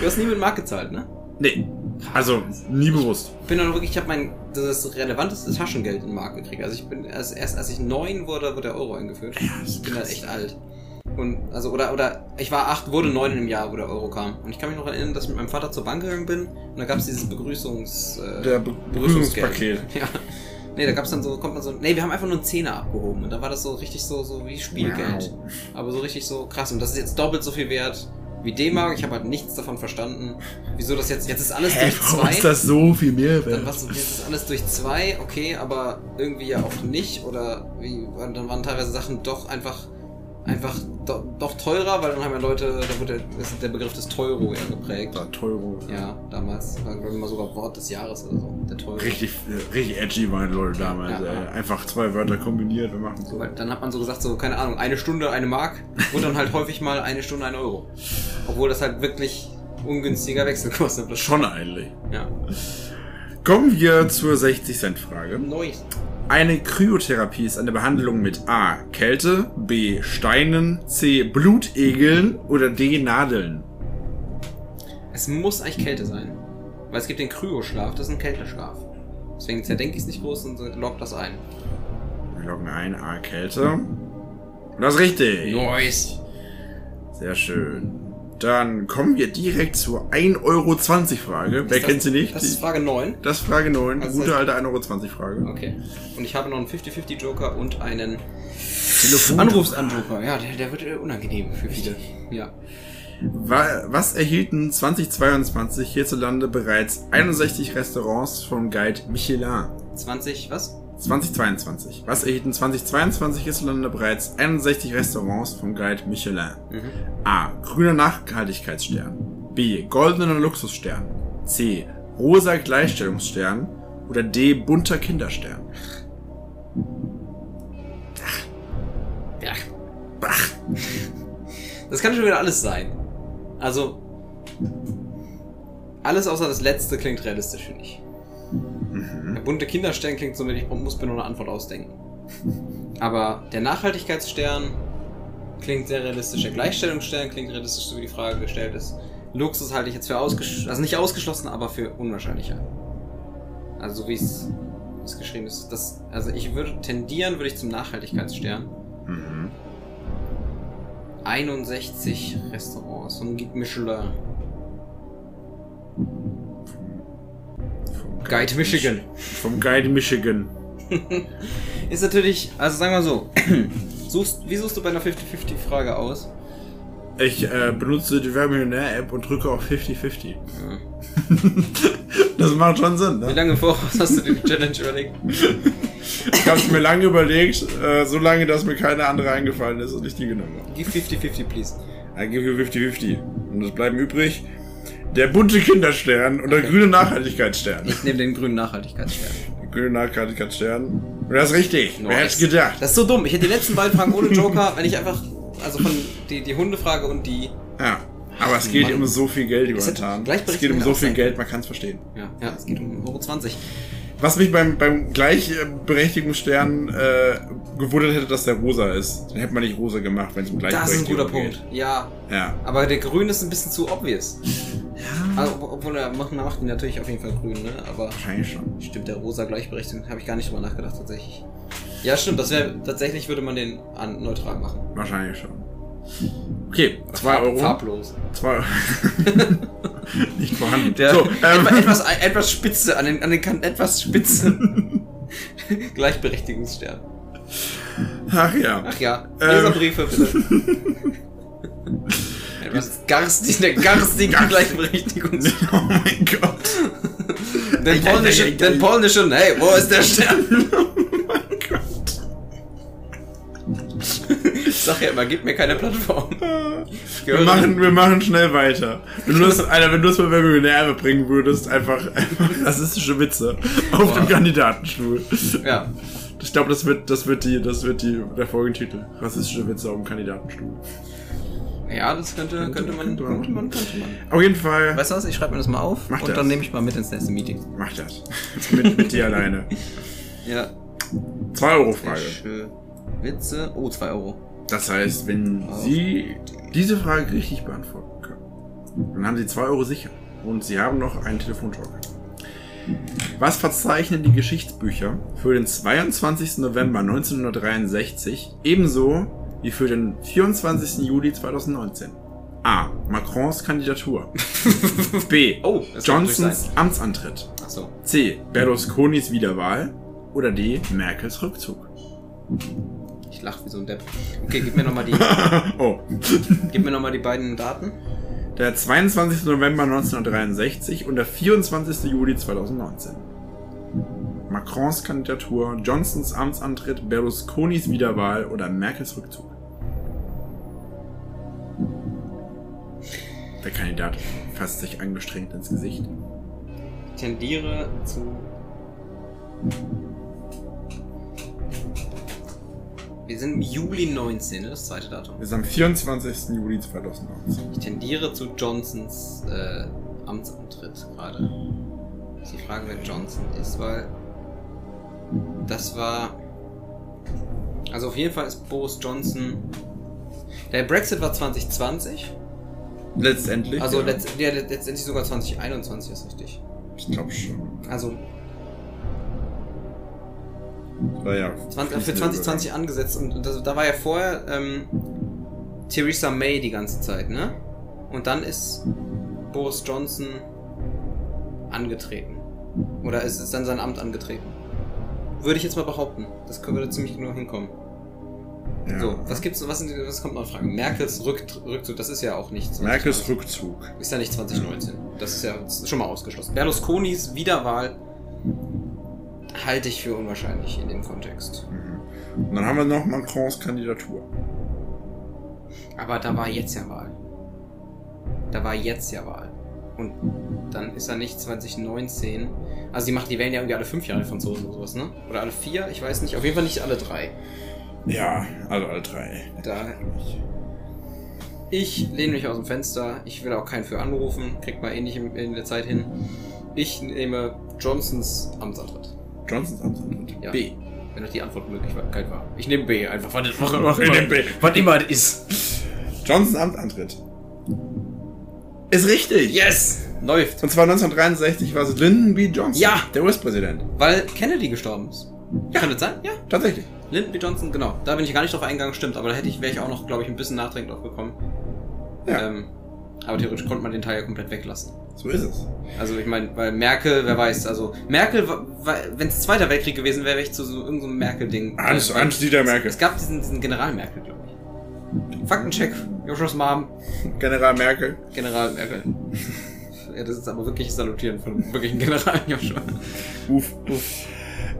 Du hast nie mit Mark gezahlt, ne? Nee, also nie bewusst. Ich bin dann wirklich, ich habe mein das relevanteste Taschengeld in Mark gekriegt. Also ich bin erst, erst als ich neun wurde, wurde der Euro eingeführt. ich bin halt echt alt. Und also oder oder ich war acht, wurde neun im Jahr, wo der Euro kam. Und ich kann mich noch erinnern, dass ich mit meinem Vater zur Bank gegangen bin und da gab es dieses Begrüßungs äh, Der Be Begrüßungspaket. Ja. Nee, da gab's dann so, kommt man so, nee, wir haben einfach nur einen Zehner abgehoben und da war das so richtig so, so wie Spielgeld. Aber so richtig so krass und das ist jetzt doppelt so viel wert wie D-Mark. Ich habe halt nichts davon verstanden. Wieso das jetzt, jetzt ist alles Hä, durch zwei. ist das so viel mehr Dann wert? was, jetzt ist alles durch zwei, okay, aber irgendwie ja auch nicht. Oder wie, dann waren teilweise Sachen doch einfach, einfach do, doch teurer, weil dann haben ja Leute, da wurde der, der Begriff des Teuro ja geprägt. Da, Teuro. Ja, damals war glaube ich mal sogar Wort des Jahres oder so, der Teuro. Richtig, äh, richtig edgy waren die Leute damals. Ja, ja. Einfach zwei Wörter kombiniert, wir machen so. Weil dann hat man so gesagt, so, keine Ahnung, eine Stunde eine Mark und dann halt häufig mal eine Stunde ein Euro. Obwohl das halt wirklich ungünstiger Wechselkurs ist. Schon eigentlich. Ja. Kommen wir zur 60-Cent-Frage. Neues. Eine Kryotherapie ist eine Behandlung mit A. Kälte, B. Steinen, C. Blutegeln oder D. Nadeln. Es muss eigentlich Kälte sein. Weil es gibt den Kryoschlaf, das ist ein Kälteschlaf. Deswegen zerdenke ich es nicht groß und log das ein. Wir loggen ein A. Kälte. Das ist richtig. Nice. Sehr schön. Dann kommen wir direkt zur 1,20 Euro Frage. Wer das- kennt sie nicht? Das ist Frage 9. das ist Frage 9, die Also gute alte 1,20 Euro Frage. Okay. Und ich habe noch einen 50-50 Joker und einen Telefon- Anrufsanjoker. Ja, der, der wird äh, unangenehm für viele. Ja. Wa- Was erhielten 2022 hierzulande bereits 61 Restaurants vom Guide Michelin? 20, was? 2022. Was erhielten 2022 hierzulande bereits 61 Restaurants vom Guide Michelin? A. Grüner Nachhaltigkeitsstern. B. Goldener Luxusstern. C. Rosa Gleichstellungsstern. Oder D. Bunter Kinderstern. Ja. Das kann schon wieder alles sein. Also. Alles außer das letzte klingt realistisch, finde ich. Der bunte Kinderstern klingt so, ich muss mir nur eine Antwort ausdenken. Aber der Nachhaltigkeitsstern klingt sehr realistisch. Der Gleichstellungsstern klingt realistisch, so wie die Frage gestellt ist. Luxus halte ich jetzt für ausgeschlossen, also nicht ausgeschlossen, aber für unwahrscheinlicher. Also so wie es geschrieben ist. Das, also ich würde tendieren, würde ich zum Nachhaltigkeitsstern. 61 Restaurants und Guide Michelin. Guide Michigan. Vom Guide Michigan. Ist natürlich, also sagen wir so, suchst, wie suchst du bei einer 50-50-Frage aus? Ich äh, benutze die Werbemillionär-App und drücke auf 50-50. das macht schon Sinn, Wie ne? lange voraus hast du die Challenge überlegt? Ich habe es mir lange überlegt, äh, so lange, dass mir keine andere eingefallen ist und ich die genommen habe. Gib 50-50, please. Dann gebe ich 50-50. Und es bleiben übrig der bunte Kinderstern und der grüne Nachhaltigkeitsstern. Ich nehme den grünen Nachhaltigkeitsstern. Der grüne Nachhaltigkeitsstern. Und das ist richtig. Wer hätte gedacht? Das ist so dumm. Ich hätte die letzten beiden Fragen ohne Joker, wenn ich einfach, also von die, die Hundefrage und die, Ja. Aber es geht Mann. um so viel Geld momentan. Es Gleichberechtigung geht um so viel sein Geld, man kann es verstehen. ja, ja, es geht um Euro 20. Was mich beim, beim Gleichberechtigungsstern äh, gewundert hätte, dass der rosa ist. Dann hätte man nicht rosa gemacht, wenn es um Das ist ein Gleichberechtigung guter Punkt. Ja, geht. Ja. aber der Grün ist ein bisschen zu obvious. Also, ob- obwohl er macht, macht ihn natürlich auf jeden Fall grün, ne? Aber Wahrscheinlich schon. stimmt, der rosa Gleichberechtigung habe ich gar nicht drüber nachgedacht tatsächlich. Ja, stimmt, das wäre tatsächlich würde man den an neutral machen. Wahrscheinlich schon. Okay, 2 Farb- Euro. Farblos. Zwei Euro. nicht vorhanden. Der so, ähm, etwas, etwas spitze, an den, an den Kanten etwas spitze. Gleichberechtigungsstern. ach ja. Ach ja, Ähm. Leserbriefe etwas garstig, der garstige Gleichberechtigungsstern. Oh mein Gott. Den polnischen, den polnischen, hey, wo ist der Stern? Ich sag ja immer, gib mir keine Plattform. Wir machen, wir machen schnell weiter. Wenn du das, Alter, wenn du das mal bei Millionär bringen würdest, einfach, einfach rassistische Witze auf dem Kandidatenstuhl. Ja. Ich glaube, das wird, das wird die, das wird die, der Folgentitel. Rassistische Witze auf dem Kandidatenstuhl. Ja, das könnte, könnte, man, könnte man könnte man, könnte man. Auf jeden Fall, Weißt du was, ich schreibe mir das mal auf und das. dann nehme ich mal mit ins nächste Meeting. mach das. mit, mit dir alleine. Ja. 2 Euro Frage. Witze. Oh, 2 Euro. Das heißt, wenn Sie diese Frage richtig beantworten können, dann haben Sie 2 Euro sicher. Und Sie haben noch einen Telefonjoker. Was verzeichnen die Geschichtsbücher für den 22. November 1963 ebenso wie für den 24. Juli 2019? A. Macrons Kandidatur. B. Oh, Johnsons. Amtsantritt. Achso. C. Berlusconis Wiederwahl. Oder D. Merkels Rückzug. Ich lach wie so ein Depp. Okay, gib mir nochmal die, Oh. gib mir noch mal die beiden Daten. Der 22. November 1963 und der 24. Juli 2019. Macrons Kandidatur, Johnsons Amtsantritt, Berlusconis Wiederwahl oder Merkels Rückzug. Der Kandidat fasst sich angestrengt ins Gesicht. Ich tendiere zu. Wir sind im Juli 19, ne? das zweite Datum. Wir sind am 24. Juli 2019. Ich tendiere zu Johnsons äh, Amtsantritt gerade. Ist die Frage, wer Johnson ist, weil das war. Also auf jeden Fall ist Boris Johnson. Der Brexit war 2020. Letztendlich. Also ja. letzt, ja, letztendlich sogar 2021 ist richtig. ich glaube schon. Also War ja 20, für 2020 angesetzt und das, da war ja vorher ähm, Theresa May die ganze Zeit, ne? Und dann ist Boris Johnson angetreten. Oder ist, ist dann sein Amt angetreten. Würde ich jetzt mal behaupten. Das würde ziemlich genau hinkommen. Ja. So, was gibt's, was, sind, was kommt noch in Frage? Merkels Rück, Rückzug, das ist ja auch nicht 2019. Merkels Rückzug. Ist ja nicht 2019. Das ist ja schon mal ausgeschlossen. Berlusconis Wiederwahl halte ich für unwahrscheinlich in dem Kontext. Und dann haben wir noch Macrons Kandidatur. Aber da war jetzt ja Wahl. Da war jetzt ja Wahl. Und dann ist er nicht 2019. Also die machen, die wählen ja irgendwie alle fünf Jahre Franzosen oder sowas, ne? Oder alle vier? Ich weiß nicht. Auf jeden Fall nicht alle drei. Ja, also alle drei. Da. Ich lehne mich aus dem Fenster. Ich will auch keinen für anrufen. Kriegt man eh nicht in, der Zeit hin. Ich nehme Johnsons Amtsantritt. Johnsons Amtsantritt. Ja. B. Wenn das die Antwortmöglichkeit war. Ich nehme B einfach. Was, was, Mach ich nehm B. was immer das ist. Johnsons Amtsantritt. Ist richtig. Yes! Läuft. Und zwar 1963 war es Lyndon B. Johnson. Ja. Der US-Präsident. Weil Kennedy gestorben ist. Kann das sein? Ja. Tatsächlich. Lyndon B. Johnson, genau. Da bin ich gar nicht drauf eingegangen, stimmt. Aber da hätte ich, wäre ich auch noch, glaube ich, ein bisschen nachdenkend drauf gekommen. Ja. Ähm, aber theoretisch konnte man den Teil ja komplett weglassen. So ist es. Also ich meine, weil Merkel, wer weiß, also Merkel, wenn es Zweiter Weltkrieg gewesen wäre, wäre ich zu so irgendeinem so Merkel-Ding. Hans, Äh, Hans Dieter Merkel. Es gab diesen, diesen General Merkel, glaube ich. Faktencheck, Joshos Mom, General Merkel. General Merkel. ja, das ist aber wirklich Salutieren von wirklichen General Joshua. Uff, uff.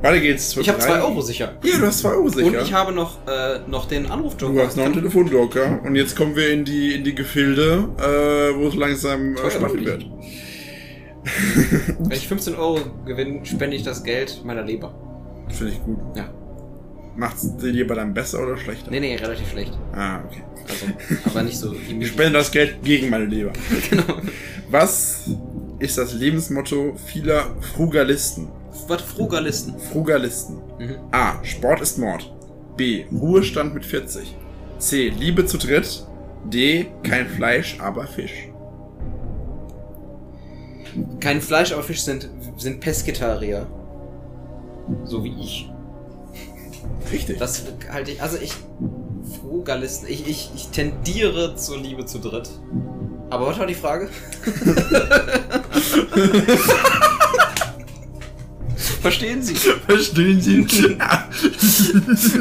Weiter geht's. Ich habe zwei Euro sicher. Ja, du hast zwei Euro sicher. Und ich habe noch, äh, noch den Anruf Du hast noch einen Telefonjoker. Und jetzt kommen wir in die, in die Gefilde, äh, wo es langsam äh, spannend wird. Wenn ich 15 Euro gewinne, spende ich das Geld meiner Leber. Finde ich gut. Ja. Macht's dir lieber dann besser oder schlechter? Nee, nee, relativ schlecht. Ah, okay. Also, aber nicht so Ich spende das Geld gegen meine Leber. Genau. Was ist das Lebensmotto vieler Frugalisten? Was Frugalisten? Frugalisten. Mhm. A. Sport ist Mord. B. Ruhestand mit 40. C. Liebe zu dritt. D. Kein Fleisch, aber Fisch. Kein Fleisch, aber Fisch sind, sind Pesketarier. So wie ich. Richtig. Das halte ich, also ich, Frugalisten, ich, ich, ich tendiere zur Liebe zu dritt. Aber was war die Frage? Verstehen Sie? Verstehen Sie?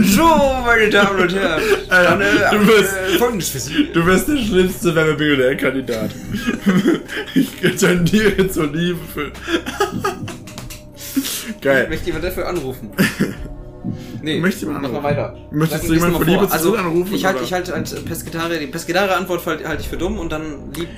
So, meine Damen und Herren. Dann, äh, du wirst- äh, Folgendes für Sie. Du wirst der schlimmste Werbemillionär-Kandidat. ich tendiere zur Liebe für... Geil. Möchte jemand dafür anrufen? Nee, Möchte jemand mach mal anrufen? weiter. Möchtest du jemanden mal Liebe zu dritt anrufen, Ich halte oder? ich halt als Pesketarier, die Pesketarier-Antwort halte halt ich für dumm und dann lieb.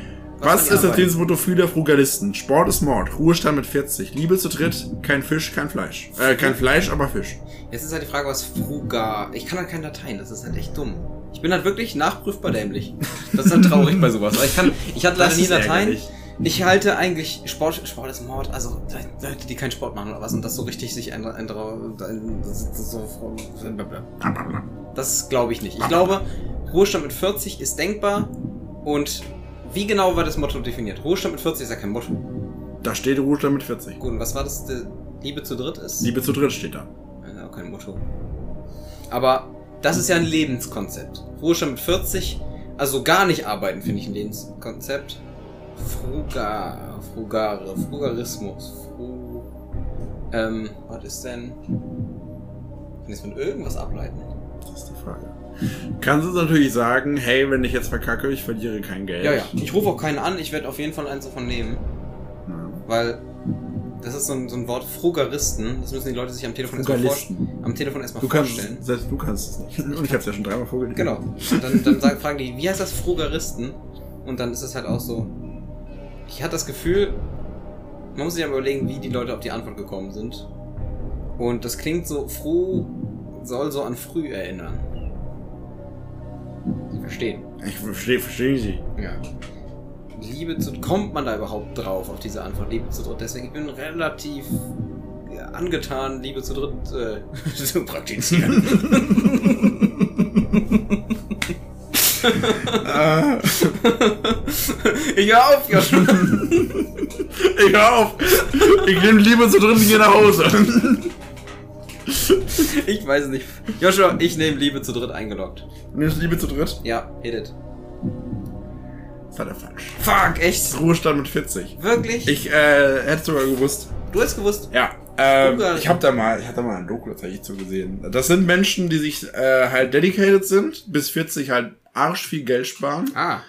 Was ist das Lebensmotto vieler Frugalisten? Sport ist Mord, Ruhestand mit 40, Liebe zu dritt, kein Fisch, kein Fleisch. Äh, kein Fleisch, aber Fisch. Jetzt ist halt die Frage, was Fruga. Ich kann halt kein Latein, das ist halt echt dumm. Ich bin halt wirklich nachprüfbar dämlich. Das ist halt traurig bei sowas. Aber ich kann, ich hatte leider nie Latein. ärgerlich. Ich halte eigentlich Sport, Sport ist Mord, also Leute, die keinen Sport machen oder was und das so richtig sich ändern, ändern so, das glaube ich nicht. Ich glaube, Ruhestand mit 40 ist denkbar und wie genau war das Motto definiert? Ruhestand mit 40 ist ja kein Motto. Da steht Ruhestand mit 40. Gut, und was war das? Liebe zu dritt ist? Liebe zu dritt steht da. Ja, kein Motto. Aber das ist ja ein Lebenskonzept. Ruhestand mit 40, also gar nicht arbeiten, finde ich ein Lebenskonzept. Fruga, Frugare, Frugarismus, Fru, ähm, was ist denn? Kann ich es von irgendwas ableiten? Das ist die Frage. Kannst du natürlich sagen, hey, wenn ich jetzt verkacke, ich verliere kein Geld. Ja, ja. Ich rufe auch keinen an, ich werde auf jeden Fall eins davon nehmen. Ja. Weil das ist so ein, so ein Wort Frugaristen, das müssen die Leute sich am Telefon erstmal vorstellen. Am Telefon erstmal Du kannst, vorstellen. selbst du kannst es nicht. Und ich hab's ja schon dreimal vorgelesen. Genau. Und dann, dann sagen, fragen die, wie heißt das Frugaristen? Und dann ist es halt auch so. Ich hatte das Gefühl, man muss sich aber überlegen, wie die Leute auf die Antwort gekommen sind. Und das klingt so, froh soll so an früh erinnern. Sie verstehen. Ich verstehe, verstehen Sie. Ja. Liebe zu. Kommt man da überhaupt drauf auf diese Antwort? Liebe zu dritt. Deswegen, ich bin relativ ja, angetan, Liebe zu dritt äh, zu praktizieren. Ich hör auf, Joshua. ich hör auf. Ich nehme Liebe zu dritt und gehe nach Hause. Ich weiß es nicht. Joshua, ich nehme Liebe zu dritt eingeloggt. Nimmst Liebe zu dritt? Ja, hit it. Das war der falsch. Fuck, echt? Ruhestand mit 40. Wirklich? Ich äh, hätte sogar gewusst. du hast gewusst? Ja. Ähm, ich habe da mal, ich hatte mal ein Doku tatsächlich zu gesehen. Das sind Menschen, die sich äh, halt dedicated sind, bis 40 halt arsch viel Geld sparen, Ah,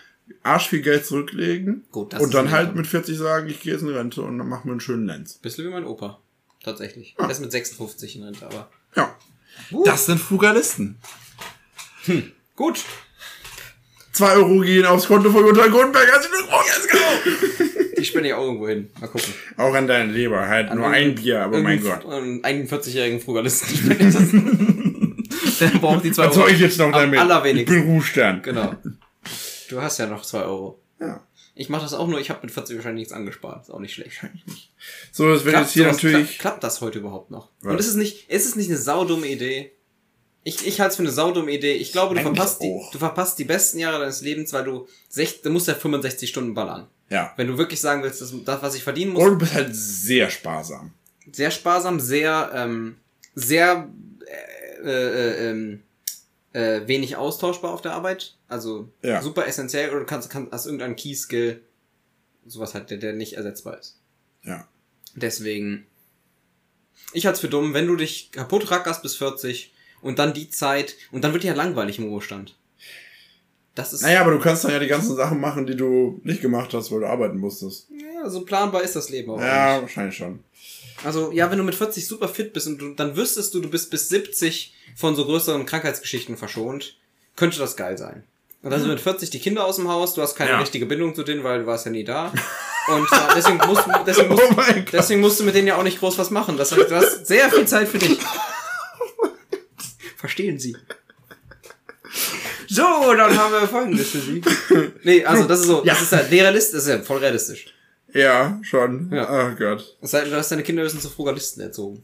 arsch viel Geld zurücklegen Gut, das und dann halt mit 40 sagen, ich gehe jetzt in Rente und dann machen wir einen schönen Lenz. bisschen wie mein Opa. Tatsächlich. Der ist mit 56 in Rente, aber. Ja. Uh. Das sind Frugalisten. Gut. 2 Euro gehen aufs Konto von Jutta Grundberg. Also yes, go! Die spende ich auch irgendwo hin. Mal gucken. Auch an deine Leber, halt nur ein Bier, aber mein Gott. Einen 41-jährigen Frugalisten spende ich das. Der braucht die zwei Was soll Euro. ich jetzt noch Am damit? Ich allerwenigsten. bin Ruhestand. Genau. Du hast ja noch 2 Euro. Ja. Ich mache das auch nur, ich habe mit 40 wahrscheinlich nichts angespart. Ist auch nicht schlecht. So, das wird jetzt hier sowas- natürlich. Klappt, klappt das heute überhaupt noch? Was? Und ist es nicht, ist es nicht eine saudumme Idee? Ich, ich halte es für eine saudumme Idee. Ich glaube, du Eigentlich verpasst, die, auch. du verpasst die besten Jahre deines Lebens, weil du, sech, du musst ja 65 Stunden ballern. Ja. Wenn du wirklich sagen willst, das, das was ich verdienen muss, Und du bist halt sehr sparsam. sehr sparsam, sehr, ähm, sehr äh, äh, ähm, äh, wenig austauschbar auf der Arbeit. Also Ja. super essentiell oder du kannst, kannst hast irgendeinen Key-Skill, sowas halt, der, der nicht ersetzbar ist. Ja. Deswegen, ich halte es für dumm, wenn du dich kaputt rackerst bis 40 und dann die Zeit, und dann wird dir ja langweilig im Ruhestand. Das ist, Naja, aber du kannst dann ja die ganzen Sachen machen, die du nicht gemacht hast, weil du arbeiten musstest. ja, so planbar ist das Leben auch Ja, nicht. wahrscheinlich schon. Also, ja, wenn du mit 40 super fit bist und du, dann wüsstest du, du bist bis 70 von so größeren Krankheitsgeschichten verschont, könnte das geil sein. Und dann sind mit 40 die Kinder aus dem Haus, du hast keine Ja. richtige Bindung zu denen, weil du warst ja nie da. Und äh, deswegen musst, du- deswegen, musst, Oh mein Gott. deswegen musst du mit denen ja auch nicht groß was machen. Das heißt, du hast sehr viel Zeit für dich. Verstehen Sie. So, dann haben wir folgendes für Sie. Nee, also das ist so, das ist ja realistisch, das ist ja voll realistisch. Ja, schon. Ja. Oh Gott. Sei denn, du hast deine Kinder höchstens zu Frugalisten erzogen.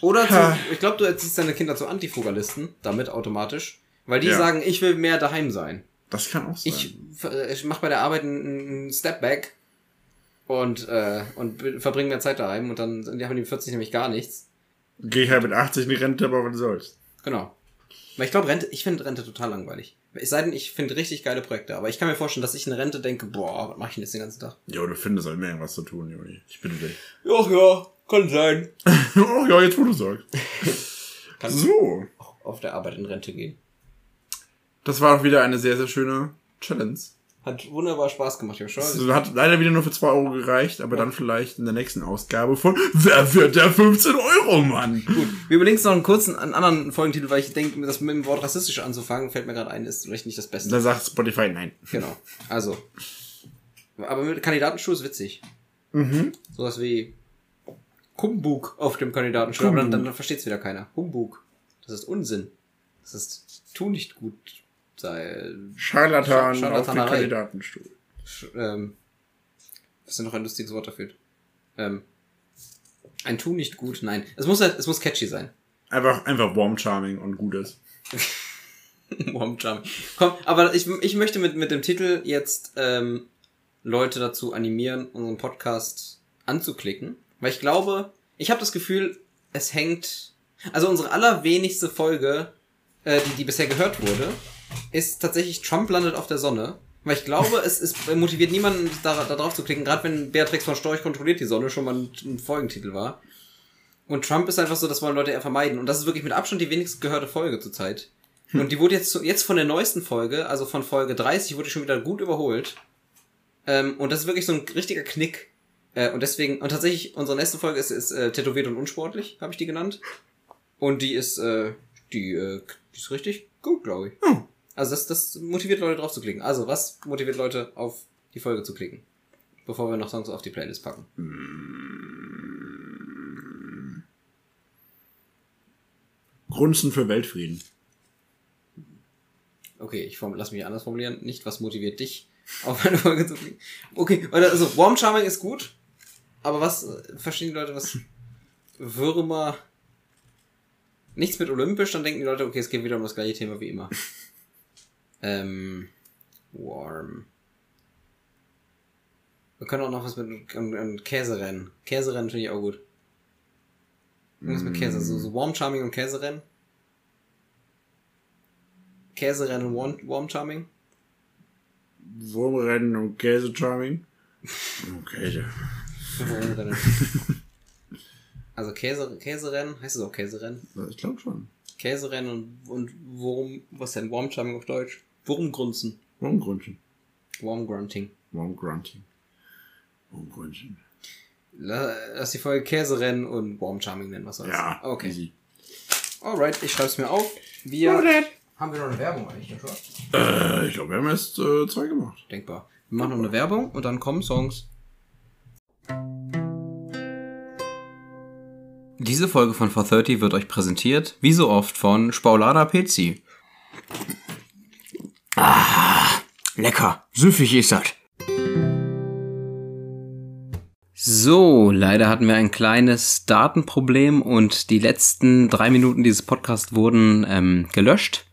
Oder zu, ich glaube, du erziehst deine Kinder zu Antifrugalisten, damit automatisch. Weil die Ja. sagen, ich will mehr daheim sein. Das kann auch sein. Ich, ver- ich mache bei der Arbeit einen, einen Step back und, äh, und verbringe mehr Zeit daheim und dann die haben die 40 nämlich gar nichts. Geh ich halt mit 80 in die Rente, aber was soll's. Genau. Weil ich glaube, Rente, ich finde Rente total langweilig. Es sei denn, ich finde richtig geile Projekte, aber ich kann mir vorstellen, dass ich in Rente denke, boah, was mache ich denn jetzt den ganzen Tag? Jo, du findest halt mehr irgendwas zu tun, Juni. Ich bitte dich. Ach ja, kann sein. oh ja, jetzt wo du sagst. Kann So. auf der Arbeit in Rente gehen. Das war auch wieder eine sehr, sehr schöne Challenge. Hat wunderbar Spaß gemacht, Joshua. Es hat leider wieder nur für 2 Euro gereicht, aber dann vielleicht in der nächsten Ausgabe von Wer wird der 15 Euro Mann? Gut, wir überlegen uns noch einen kurzen, einen anderen Folgentitel, weil ich denke, das mit dem Wort rassistisch anzufangen, fällt mir gerade ein, ist vielleicht nicht das Beste. Da sagt Spotify nein. genau. Also. Aber mit Kandidatenstuhl ist witzig. Mhm. Sowas wie Humbug auf dem Kandidatenstuhl, aber dann, dann versteht es wieder keiner. Humbug. Das ist Unsinn. Das ist tu nicht gut sei. Scharlatan Sch- auf den. Kandidatenstuhl. Sch- Ähm, was ist denn noch ein lustiges Wort dafür? Ähm, ein Tu nicht gut, nein. Es muss halt, es muss catchy sein. Einfach, einfach warm, charming und gutes. Warm Charming. Komm, aber ich, ich möchte mit, mit dem Titel jetzt ähm, Leute dazu animieren, unseren Podcast anzuklicken. Weil ich glaube, ich habe das Gefühl, es hängt. Also unsere allerwenigste Folge, äh, die, die bisher gehört wurde, ist tatsächlich Trump landet auf der Sonne. Weil ich glaube, es, es motiviert niemanden, da, da drauf zu klicken, gerade wenn Beatrix von Storch kontrolliert die Sonne schon mal ein, ein Folgentitel war. Und Trump ist einfach so, das wollen Leute eher vermeiden. Und das ist wirklich mit Abstand die wenigst gehörte Folge zurzeit. Und die wurde jetzt, zu- jetzt von der neuesten Folge, also von Folge 30, wurde schon wieder gut überholt. Ähm, und das ist wirklich so ein richtiger Knick. Äh, und deswegen, und tatsächlich, unsere nächste Folge ist, ist äh, tätowiert und unsportlich, habe ich die genannt. Und die ist, äh, die, äh, die ist richtig gut, glaube ich. Also das, das motiviert Leute drauf zu klicken. Also, was motiviert Leute auf die Folge zu klicken? Bevor wir noch Songs auf die Playlist packen. Grunzen für Weltfrieden. Okay, ich form, lass mich anders formulieren. Nicht, was motiviert dich, auf eine Folge zu klicken. Okay, also Warm Charming ist gut, aber was äh, verstehen die Leute, was Würmer nichts mit olympisch, dann denken die Leute, okay, es geht wieder um das gleiche Thema wie immer. ähm, warm. Wir können auch noch was mit und, und Käserennen. Käserennen finde ich auch gut. Irgendwas mit Käse, so, so Warm Charming und Käserennen. Käserennen und Warm, Warm Charming. Wurmrennen und Käse-Charming. Okay. Also Käse, Käserennen, heißt es auch Käserennen? Ich glaube schon. Käserennen und, und Wurm, was denn, Wormcharming auf Deutsch? Wurmgrunzen. Wurmgrunchen. Wormgrunting. Wurmgrunting. Wurmgrunchen. La- Lass die Folge Käserennen und Wormcharming nennen, was soll's. Ja, Okay. easy. Alright, ich schreib's mir auf. Wir. Haben wir noch eine Werbung eigentlich, Joshua? Äh, ich glaube, wir haben erst äh, zwei gemacht. Denkbar. Wir machen noch eine Werbung und dann kommen Songs. Diese Folge von 430 wird euch präsentiert, wie so oft, von Spaulada PC. Ah, lecker. Süffig ist das. So, leider hatten wir ein kleines Datenproblem und die letzten drei Minuten dieses Podcasts wurden ähm, gelöscht.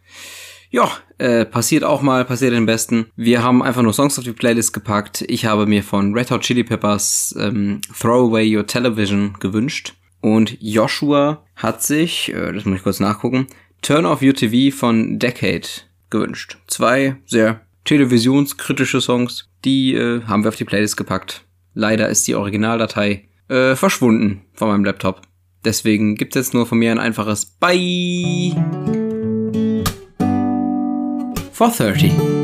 Ja, äh, passiert auch mal, passiert den Besten. Wir haben einfach nur Songs auf die Playlist gepackt. Ich habe mir von Red Hot Chili Peppers ähm, Throw Away Your Television gewünscht. Und Joshua hat sich, äh, das muss ich kurz nachgucken, Turn Off Your TV von Decade gewünscht. Zwei sehr televisionskritische Songs, die äh, haben wir auf die Playlist gepackt. Leider ist die Originaldatei äh, verschwunden von meinem Laptop. Deswegen gibt es jetzt nur von mir ein einfaches Bye. 430.